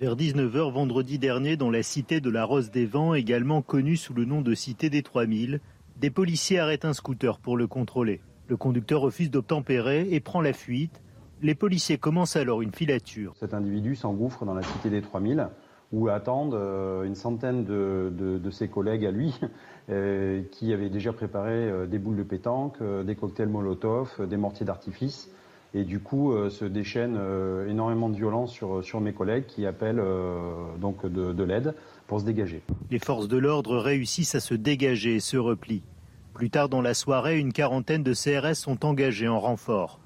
Vers 19h vendredi dernier, dans la cité de la Rose des Vents, également connue sous le nom de cité des 3000, des policiers arrêtent un scooter pour le contrôler. Le conducteur refuse d'obtempérer et prend la fuite. Les policiers commencent alors une filature. Cet individu s'engouffre dans la cité des 3000 où attendent une centaine de, de, de ses collègues à lui euh, qui avaient déjà préparé des boules de pétanque, des cocktails Molotov, des mortiers d'artifice Et du coup, se déchaîne énormément de violence sur, sur mes collègues qui appellent donc de, de l'aide pour se dégager. Les forces de l'ordre réussissent à se dégager et se replient. Plus tard dans la soirée, une quarantaine de CRS sont engagés en renfort.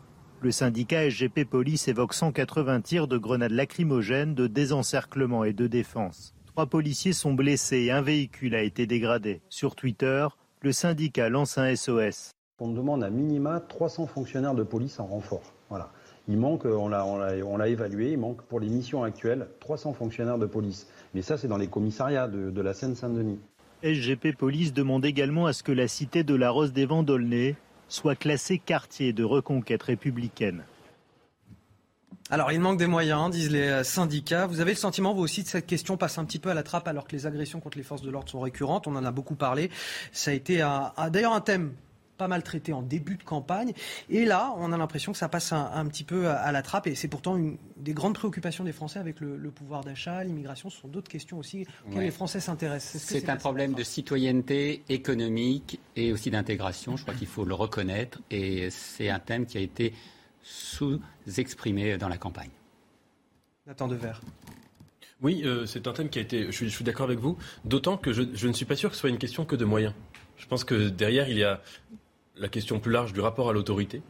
Le syndicat SGP Police évoque 180 tirs de grenades lacrymogènes, de désencerclement et de défense. Trois policiers sont blessés et un véhicule a été dégradé. Sur Twitter, le syndicat lance un SOS. On demande à minima 300 fonctionnaires de police en renfort. Voilà. Il manque, on l'a évalué, il manque pour les missions actuelles 300 fonctionnaires de police. Mais ça, c'est dans les commissariats de, la Seine-Saint-Denis. SGP Police demande également à ce que la cité de la Rose des Vents d'Aulnay soit classée quartier de reconquête républicaine. Alors, il manque des moyens, disent les euh, syndicats. Vous avez le sentiment, vous aussi, que cette question passe un petit peu à la trappe alors que les agressions contre les forces de l'ordre sont récurrentes. On en a beaucoup parlé. Ça a été d'ailleurs un thème pas mal traité en début de campagne. Et là, on a l'impression que ça passe un, petit peu à, la trappe. Et c'est pourtant une des grandes préoccupations des Français avec le, pouvoir d'achat, l'immigration. Ce sont d'autres questions aussi auxquelles les Français s'intéressent. C'est un problème de citoyenneté économique et aussi d'intégration. Je crois qu'il faut le reconnaître. Et c'est un thème qui a été sous-exprimé dans la campagne. Nathan Devers. Oui, euh, c'est un thème qui a été. Je suis, d'accord avec vous, d'autant que je, je, ne suis pas sûr que ce soit une question que de moyens. Je pense que derrière, il y a la question plus large du rapport à l'autorité,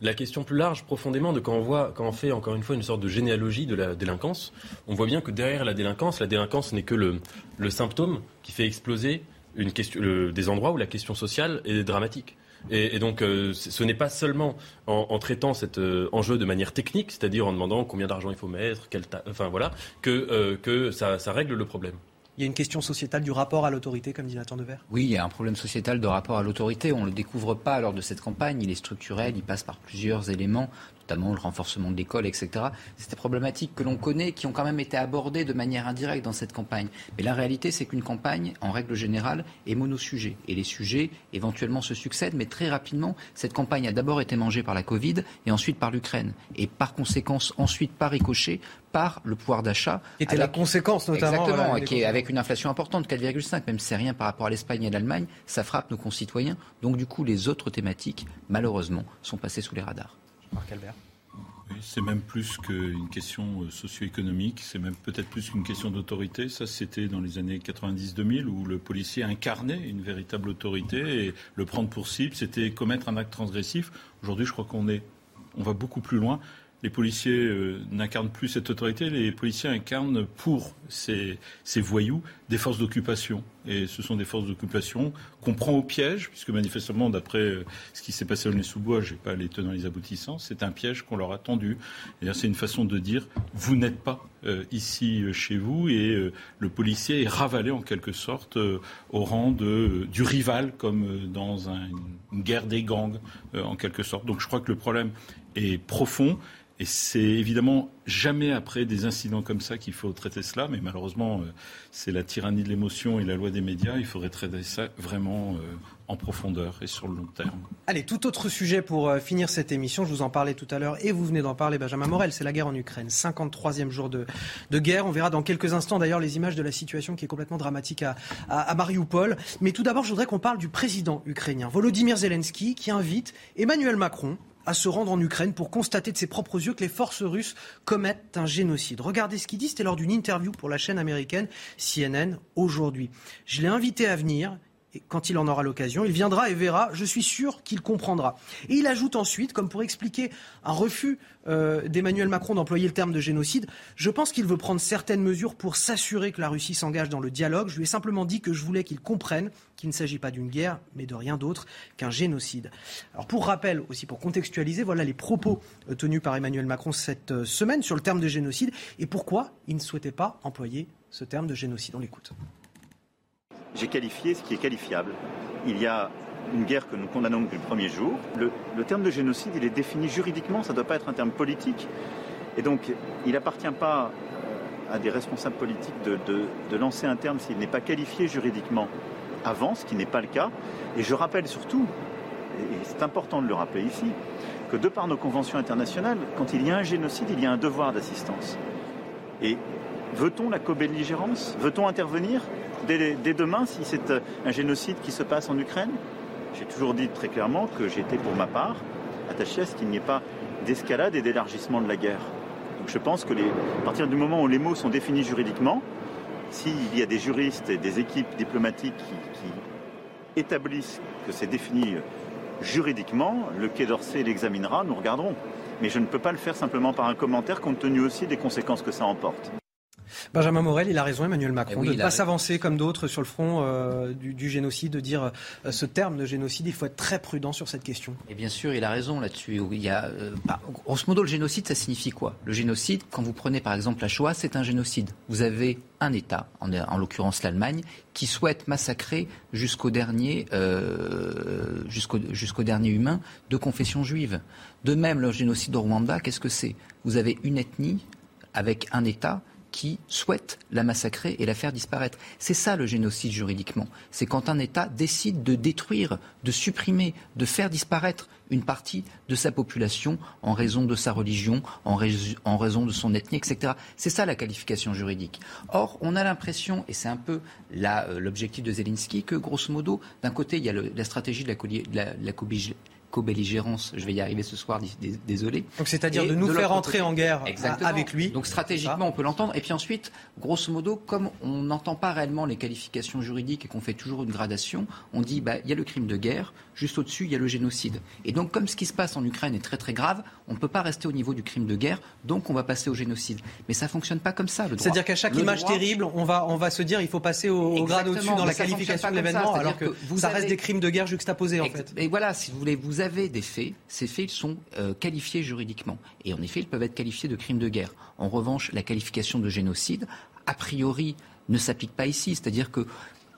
la question plus large profondément de quand on voit, quand on fait encore une fois une sorte de généalogie de la délinquance, on voit bien que derrière la délinquance, la délinquance n'est que le, symptôme qui fait exploser des endroits où la question sociale est dramatique. Et, donc, euh, ce n'est pas seulement en, traitant cet euh, enjeu de manière technique, c'est-à-dire en demandant combien d'argent il faut mettre, quel enfin voilà, que, euh, que ça règle le problème. Il y a une question sociétale du rapport à l'autorité, comme dit Nathan Devers? Oui, il y a un problème sociétal de rapport à l'autorité. On ne le découvre pas lors de cette campagne. Il est structurel, il passe par plusieurs éléments notamment le renforcement de l'école, etc. C'est des problématiques que l'on connaît, qui ont quand même été abordées de manière indirecte dans cette campagne. Mais la réalité, c'est qu'une campagne, en règle générale, est monosujet. Et les sujets, éventuellement, se succèdent, mais très rapidement, cette campagne a d'abord été mangée par la Covid et ensuite par l'Ukraine. Et par conséquence, ensuite, par ricochet, par le pouvoir d'achat. Qui était la conséquence, notamment. Exactement, qui est avec une inflation importante, 4,5, même si c'est rien par rapport à l'Espagne et à l'Allemagne, ça frappe nos concitoyens. Donc, du coup, les autres thématiques, malheureusement, sont passées sous les radars. C'est même plus qu'une question euh, socio-économique, c'est même peut-être plus qu'une question d'autorité. Ça, c'était dans les années 90-2000 où le policier incarnait une véritable autorité et le prendre pour cible, c'était commettre un acte transgressif. Aujourd'hui, je crois qu'on est, on va beaucoup plus loin les policiers euh, n'incarnent plus cette autorité, les policiers incarnent pour ces, voyous des forces d'occupation. Et ce sont des forces d'occupation qu'on prend au piège, puisque manifestement, d'après euh, ce qui s'est passé au Nez-sous-Bois, je n'ai pas les tenants et les aboutissants, c'est un piège qu'on leur a tendu. C'est une façon de dire, vous n'êtes pas euh, ici chez vous, et le policier est ravalé en quelque sorte au rang de, du rival, comme dans une guerre des gangs, en quelque sorte. Donc je crois que le problème est profond. Et c'est évidemment jamais après des incidents comme ça qu'il faut traiter cela, mais malheureusement, euh, c'est la tyrannie de l'émotion et la loi des médias. Il faudrait traiter ça vraiment euh, en profondeur et sur le long terme. Allez, tout autre sujet pour euh, finir cette émission. Je vous en parlais tout à l'heure et vous venez d'en parler, Benjamin Morel. C'est la guerre en Ukraine. 53e jour de, guerre. On verra dans quelques instants d'ailleurs les images de la situation qui est complètement dramatique à, à, à Mariupol. Mais tout d'abord, je voudrais qu'on parle du président ukrainien, Volodymyr Zelensky, qui invite Emmanuel Macron à se rendre en Ukraine pour constater de ses propres yeux que les forces russes commettent un génocide. Regardez ce qu'il dit, c'était lors d'une interview pour la chaîne américaine CNN aujourd'hui. Je l'ai invité à venir et quand il en aura l'occasion, il viendra et verra, je suis sûr qu'il comprendra. Et il ajoute ensuite, comme pour expliquer un refus euh, d'Emmanuel Macron d'employer le terme de génocide, je pense qu'il veut prendre certaines mesures pour s'assurer que la Russie s'engage dans le dialogue. Je lui ai simplement dit que je voulais qu'il comprenne qu'il ne s'agit pas d'une guerre, mais de rien d'autre qu'un génocide. Alors pour rappel, aussi pour contextualiser, voilà les propos euh, tenus par Emmanuel Macron cette euh, semaine sur le terme de génocide et pourquoi il ne souhaitait pas employer ce terme de génocide. On l'écoute j'ai qualifié ce qui est qualifiable. Il y a une guerre que nous condamnons depuis le premier jour. Le, terme de génocide, il est défini juridiquement, ça ne doit pas être un terme politique. Et donc, il n'appartient pas euh, à des responsables politiques de, lancer un terme s'il n'est pas qualifié juridiquement avant, ce qui n'est pas le cas. Et je rappelle surtout, et c'est important de le rappeler ici, que de par nos conventions internationales, quand il y a un génocide, il y a un devoir d'assistance. Et veut-on la co-belligérance? Veut-on intervenir? Dès, demain si c'est euh, un génocide qui se passe en Ukraine J'ai toujours dit très clairement que j'étais pour ma part attachés à ce qu'il n'y ait pas d'escalade et d'élargissement de la guerre. Donc je pense que à partir du moment où les mots sont définis juridiquement, s'il y a des juristes et des équipes diplomatiques qui, qui établissent que c'est défini juridiquement, le Quai d'Orsay l'examinera, nous regarderons. Mais je ne peux pas le faire simplement par un commentaire compte tenu aussi des conséquences que ça emporte. Benjamin Morel, il a raison, Emmanuel Macron, Eh oui, de ne pas s'avancer comme d'autres sur le front euh, du, du génocide, de dire euh, ce terme de génocide. Il faut être très prudent sur cette question. Et bien sûr, il a raison là-dessus. Il y a, euh, bah, grosso modo, le génocide, ça signifie quoi? Le génocide, quand vous prenez par exemple la Shoah, c'est un génocide. Vous avez un État, en, en l'occurrence l'Allemagne, qui souhaite massacrer jusqu'au dernier, euh, jusqu'au, jusqu'au dernier humain de confession juive. De même, le génocide au Rwanda, qu'est-ce que c'est? Vous avez une ethnie avec un État qui souhaite la massacrer et la faire disparaître. C'est ça le génocide juridiquement. C'est quand un État décide de détruire, de supprimer, de faire disparaître une partie de sa population en raison de sa religion, en, rais- en raison de son ethnie, etc. C'est ça la qualification juridique. Or, on a l'impression, et c'est un peu euh, l'objectif de Zelensky, que grosso modo, d'un côté, il y a la stratégie de la, de co-belligérance, je vais y arriver ce soir, dés- désolé. Donc c'est-à-dire de nous faire entrer en guerre Exactement. avec lui. Donc stratégiquement, on peut l'entendre. Et puis ensuite, grosso modo, comme on n'entend pas réellement les qualifications juridiques et qu'on fait toujours une gradation, on dit bah il y a le crime de guerre, juste au-dessus il y a le génocide. Et donc comme ce qui se passe en Ukraine est très très grave, on ne peut pas rester au niveau du crime de guerre, donc on va passer au génocide. Mais ça fonctionne pas comme ça le droit. C'est-à-dire qu'à chaque Le image droit- terrible, on va, on va se dire il faut passer au, au grade au-dessus dans la qualification de l'événement, alors que, que vous ça avez- reste des crimes de guerre juxtaposés en fait. Et voilà, si vous voulez, vous avez des faits. Ces faits, ils sont euh, qualifiés juridiquement. Et en effet, ils peuvent être qualifiés de crimes de guerre. En revanche, la qualification de génocide, a priori, ne s'applique pas ici. C'est-à-dire que,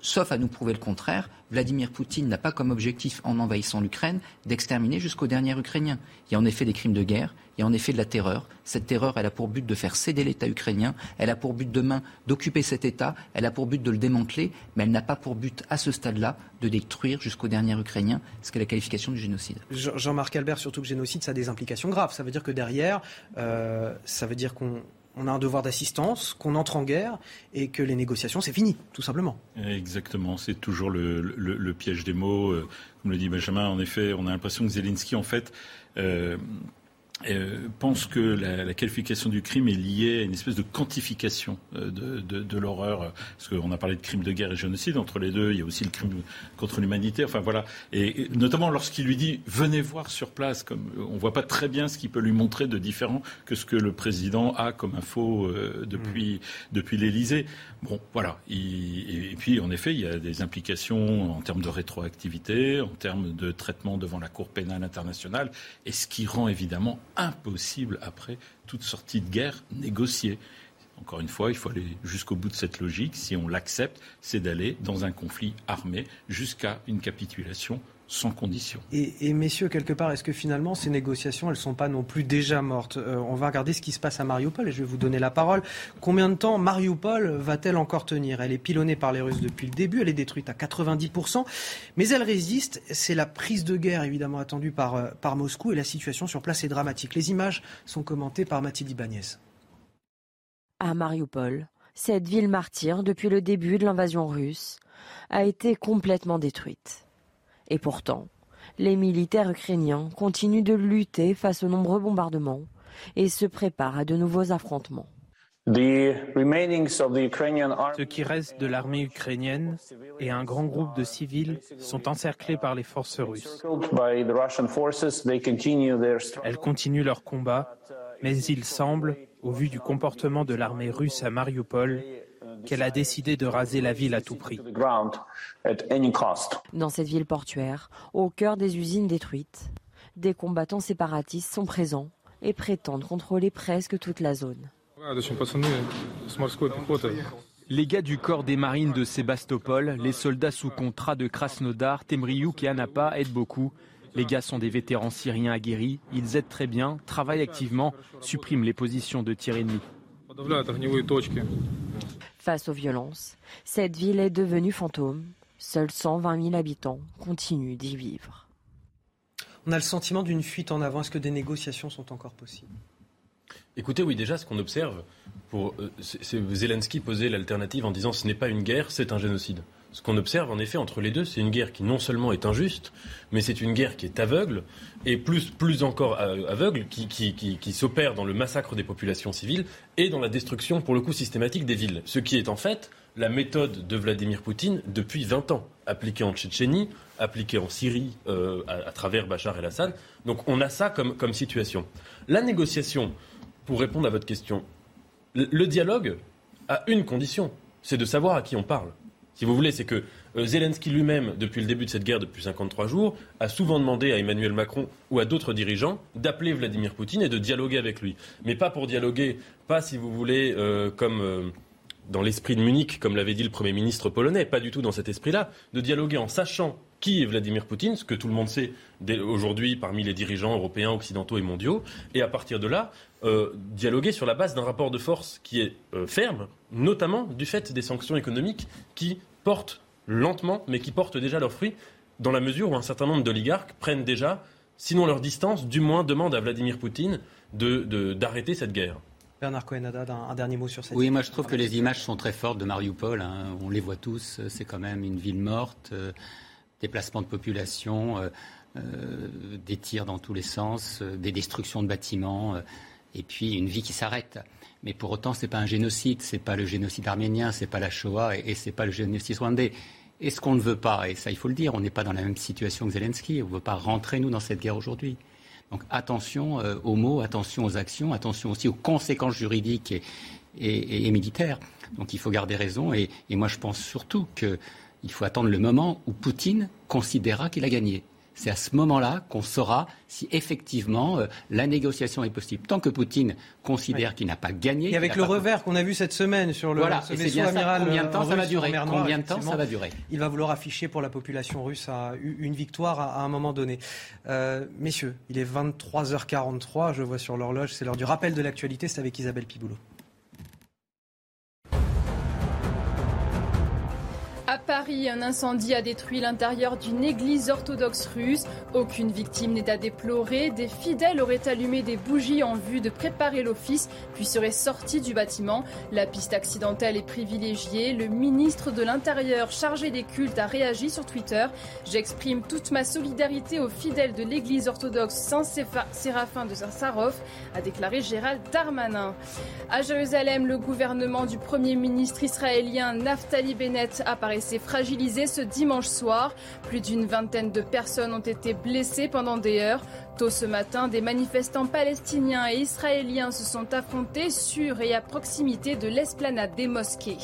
sauf à nous prouver le contraire, Vladimir Poutine n'a pas comme objectif, en envahissant l'Ukraine, d'exterminer jusqu'au dernier Ukrainien. Il y a en effet des crimes de guerre, il y a en effet de la terreur. Cette terreur, elle a pour but de faire céder l'État ukrainien, elle a pour but demain d'occuper cet État, elle a pour but de le démanteler, mais elle n'a pas pour but, à ce stade-là, de détruire jusqu'au dernier Ukrainien, ce qu'est la qualification du génocide. Jean- Jean-Marc Albert, surtout que génocide, ça a des implications graves. Ça veut dire que derrière, euh, ça veut dire qu'on on a un devoir d'assistance, qu'on entre en guerre et que les négociations, c'est fini, tout simplement. Exactement, c'est toujours le, piège des mots. Euh, Comme le dit Benjamin, en effet, on a l'impression que Zelensky, en fait, euh, euh, pense que la, la qualification du crime est liée à une espèce de quantification euh, de, de- de l'horreur. euh, Parce qu'on a parlé de crime de guerre et génocide. Entre les deux, il y a aussi le crime contre l'humanité. Enfin voilà. Et, et notamment lorsqu'il lui dit venez voir sur place, comme euh, on voit pas très bien ce qu'il peut lui montrer de différent que ce que le président a comme info euh, depuis depuis l'Élysée. Bon, voilà. Il- et puis en effet, il y a des implications en termes de rétroactivité, en termes de traitement devant la Cour pénale internationale, et ce qui rend évidemment impossible après toute sortie de guerre négociée. Encore une fois, il faut aller jusqu'au bout de cette logique. Si on l'accepte, c'est d'aller dans un conflit armé jusqu'à une capitulation sans condition. Et, et messieurs, quelque part, est-ce que finalement ces négociations, elles sont pas non plus déjà mortes Euh, On va regarder ce qui se passe à Mariupol et je vais vous donner la parole. Combien de temps Mariupol va-t-elle encore tenir? Elle est pilonnée par les Russes depuis le début, elle est détruite à 90%, mais elle résiste. C'est la prise de guerre évidemment attendue par, euh, par Moscou et la situation sur place est dramatique. Les images sont commentées par Mathilde Ibanez. À Mariupol, cette ville martyre depuis le début de l'invasion russe a été complètement détruite. Et pourtant, les militaires ukrainiens continuent de lutter face aux nombreux bombardements et se préparent à de nouveaux affrontements. Ce qui reste de l'armée ukrainienne et un grand groupe de civils sont encerclés par les forces russes. Elles continuent leur combat, mais il semble, au vu du comportement de l'armée russe à Mariupol, qu'elle a décidé de raser la ville à tout prix. Dans cette ville portuaire, au cœur des usines détruites, des combattants séparatistes sont présents et prétendent contrôler presque toute la zone. Les gars du corps des marines de Sébastopol, les soldats sous contrat de Krasnodar, Temriouk et Anapa aident beaucoup. Les gars sont des vétérans syriens aguerris, ils aident très bien, travaillent activement, suppriment les positions de tir ennemi. Face aux violences, cette ville est devenue fantôme. Seuls 120 000 habitants continuent d'y vivre. On a le sentiment d'une fuite en avant. Est-ce que des négociations sont encore possibles? Écoutez, oui, déjà, ce qu'on observe, pour, euh, c'est- c'est- Zelensky posait l'alternative en disant ce n'est pas une guerre, c'est un génocide. Ce qu'on observe en effet entre les deux, c'est une guerre qui non seulement est injuste, mais c'est une guerre qui est aveugle, et plus, plus encore euh, aveugle, qui, qui, qui, qui s'opère dans le massacre des populations civiles et dans la destruction, pour le coup, systématique des villes. Ce qui est en fait la méthode de Vladimir Poutine depuis 20 ans, appliquée en Tchétchénie, appliquée en Syrie euh, à, à, travers Bachar el-Assad. Donc on a ça comme, comme situation. La négociation, pour répondre à votre question, le, le dialogue a une condition, c'est de savoir à qui on parle si vous voulez, c'est que euh, Zelensky lui-même, depuis le début de cette guerre, depuis 53 jours, a souvent demandé à Emmanuel Macron ou à d'autres dirigeants d'appeler Vladimir Poutine et de dialoguer avec lui. Mais pas pour dialoguer, pas si vous voulez, euh, comme euh, dans l'esprit de Munich, comme l'avait dit le Premier ministre polonais, pas du tout dans cet esprit-là, de dialoguer en sachant qui est Vladimir Poutine, ce que tout le monde sait aujourd'hui parmi les dirigeants européens, occidentaux et mondiaux, et à partir de là, euh, dialoguer sur la base d'un rapport de force qui est euh, ferme, notamment du fait des sanctions économiques qui portent lentement, mais qui portent déjà leurs fruits, dans la mesure où un certain nombre d'oligarques prennent déjà, sinon leur distance, du moins demandent à Vladimir Poutine d'arrêter de, cette guerre. Bernard cohen un, un, dernier mot sur cette Oui, moi je trouve que les images sont très fortes de Mariupol. Hein. On les voit tous. C'est quand même une ville morte. Euh, déplacements de population, euh, euh, des tirs dans tous les sens, euh, des destructions de bâtiments, et puis une vie qui s'arrête. Mais pour autant, ce n'est pas un génocide, ce n'est pas le génocide arménien, ce n'est pas la Shoah et, ce n'est pas le génocide rwandais. Et ce qu'on ne veut pas, et ça il faut le dire, on n'est pas dans la même situation que Zelensky, on ne veut pas rentrer nous dans cette guerre aujourd'hui. Donc attention aux mots, attention aux actions, attention aussi aux conséquences juridiques et, militaires. Donc il faut garder raison et moi je pense surtout que il faut attendre le moment où Poutine considérera qu'il a gagné. C'est à ce moment-là qu'on saura si effectivement euh, la négociation est possible. Tant que Poutine considère qu'il n'a pas gagné. Et avec le revers qu'on a vu cette semaine sur le voilà, amiral. Combien de temps ça va durer? Combien de temps ça va durer? Il va vouloir afficher pour la population russe à, une victoire à, à, un moment donné. Euh, messieurs, il est 23h43. Je vois sur l'horloge, c'est l'heure du rappel de l'actualité. C'est avec Isabelle Piboulot. Paris, un incendie a détruit l'intérieur d'une église orthodoxe russe. Aucune victime n'est à déplorer. Des fidèles auraient allumé des bougies en vue de préparer l'office, puis seraient sortis du bâtiment. La piste accidentelle est privilégiée. Le ministre de l'Intérieur chargé des cultes a réagi sur Twitter. J'exprime toute ma solidarité aux fidèles de l'église orthodoxe Saint-Séraphin de Saint-Sarov, a déclaré Gérald Darmanin. À Jérusalem, le gouvernement du premier ministre israélien Naftali Bennett apparaît s'est fragilisé ce dimanche soir. Plus d'une vingtaine de personnes ont été blessées pendant des heures. Tôt ce matin, des manifestants palestiniens et israéliens se sont affrontés sur et à proximité de l'esplanade des mosquées.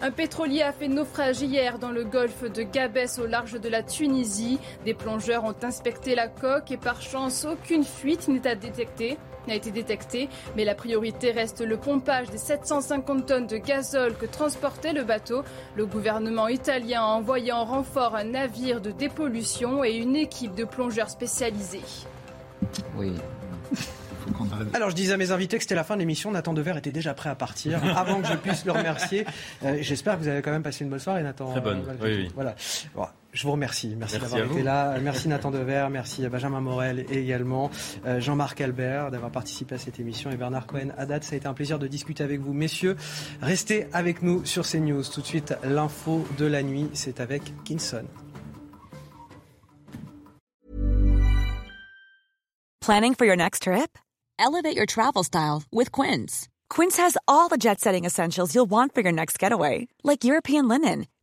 Un pétrolier a fait naufrage hier dans le golfe de Gabès au large de la Tunisie. Des plongeurs ont inspecté la coque et par chance aucune fuite n'est à détecter n'a été détectée, mais la priorité reste le pompage des 750 tonnes de gazole que transportait le bateau. Le gouvernement italien a envoyé en renfort un navire de dépollution et une équipe de plongeurs spécialisés. Oui. Alors, je disais à mes invités que c'était la fin de l'émission. Nathan Dever était déjà prêt à partir avant que je puisse le remercier. Euh, J'espère que vous avez quand même passé une bonne soirée, Nathan. Très bonne. Euh, oui, oui. Voilà. Je vous remercie. Merci, merci d'avoir été là. Merci Nathan Dever. Merci à Benjamin Morel et également euh, Jean-Marc Albert d'avoir participé à cette émission et Bernard Cohen. À date, ça a été un plaisir de discuter avec vous, messieurs. Restez avec nous sur CNews. Tout de suite, l'info de la nuit, c'est avec Kinson. Planning for your next trip? Elevate your travel style with Quince. Quince has all the jet setting essentials you'll want for your next getaway, like European linen,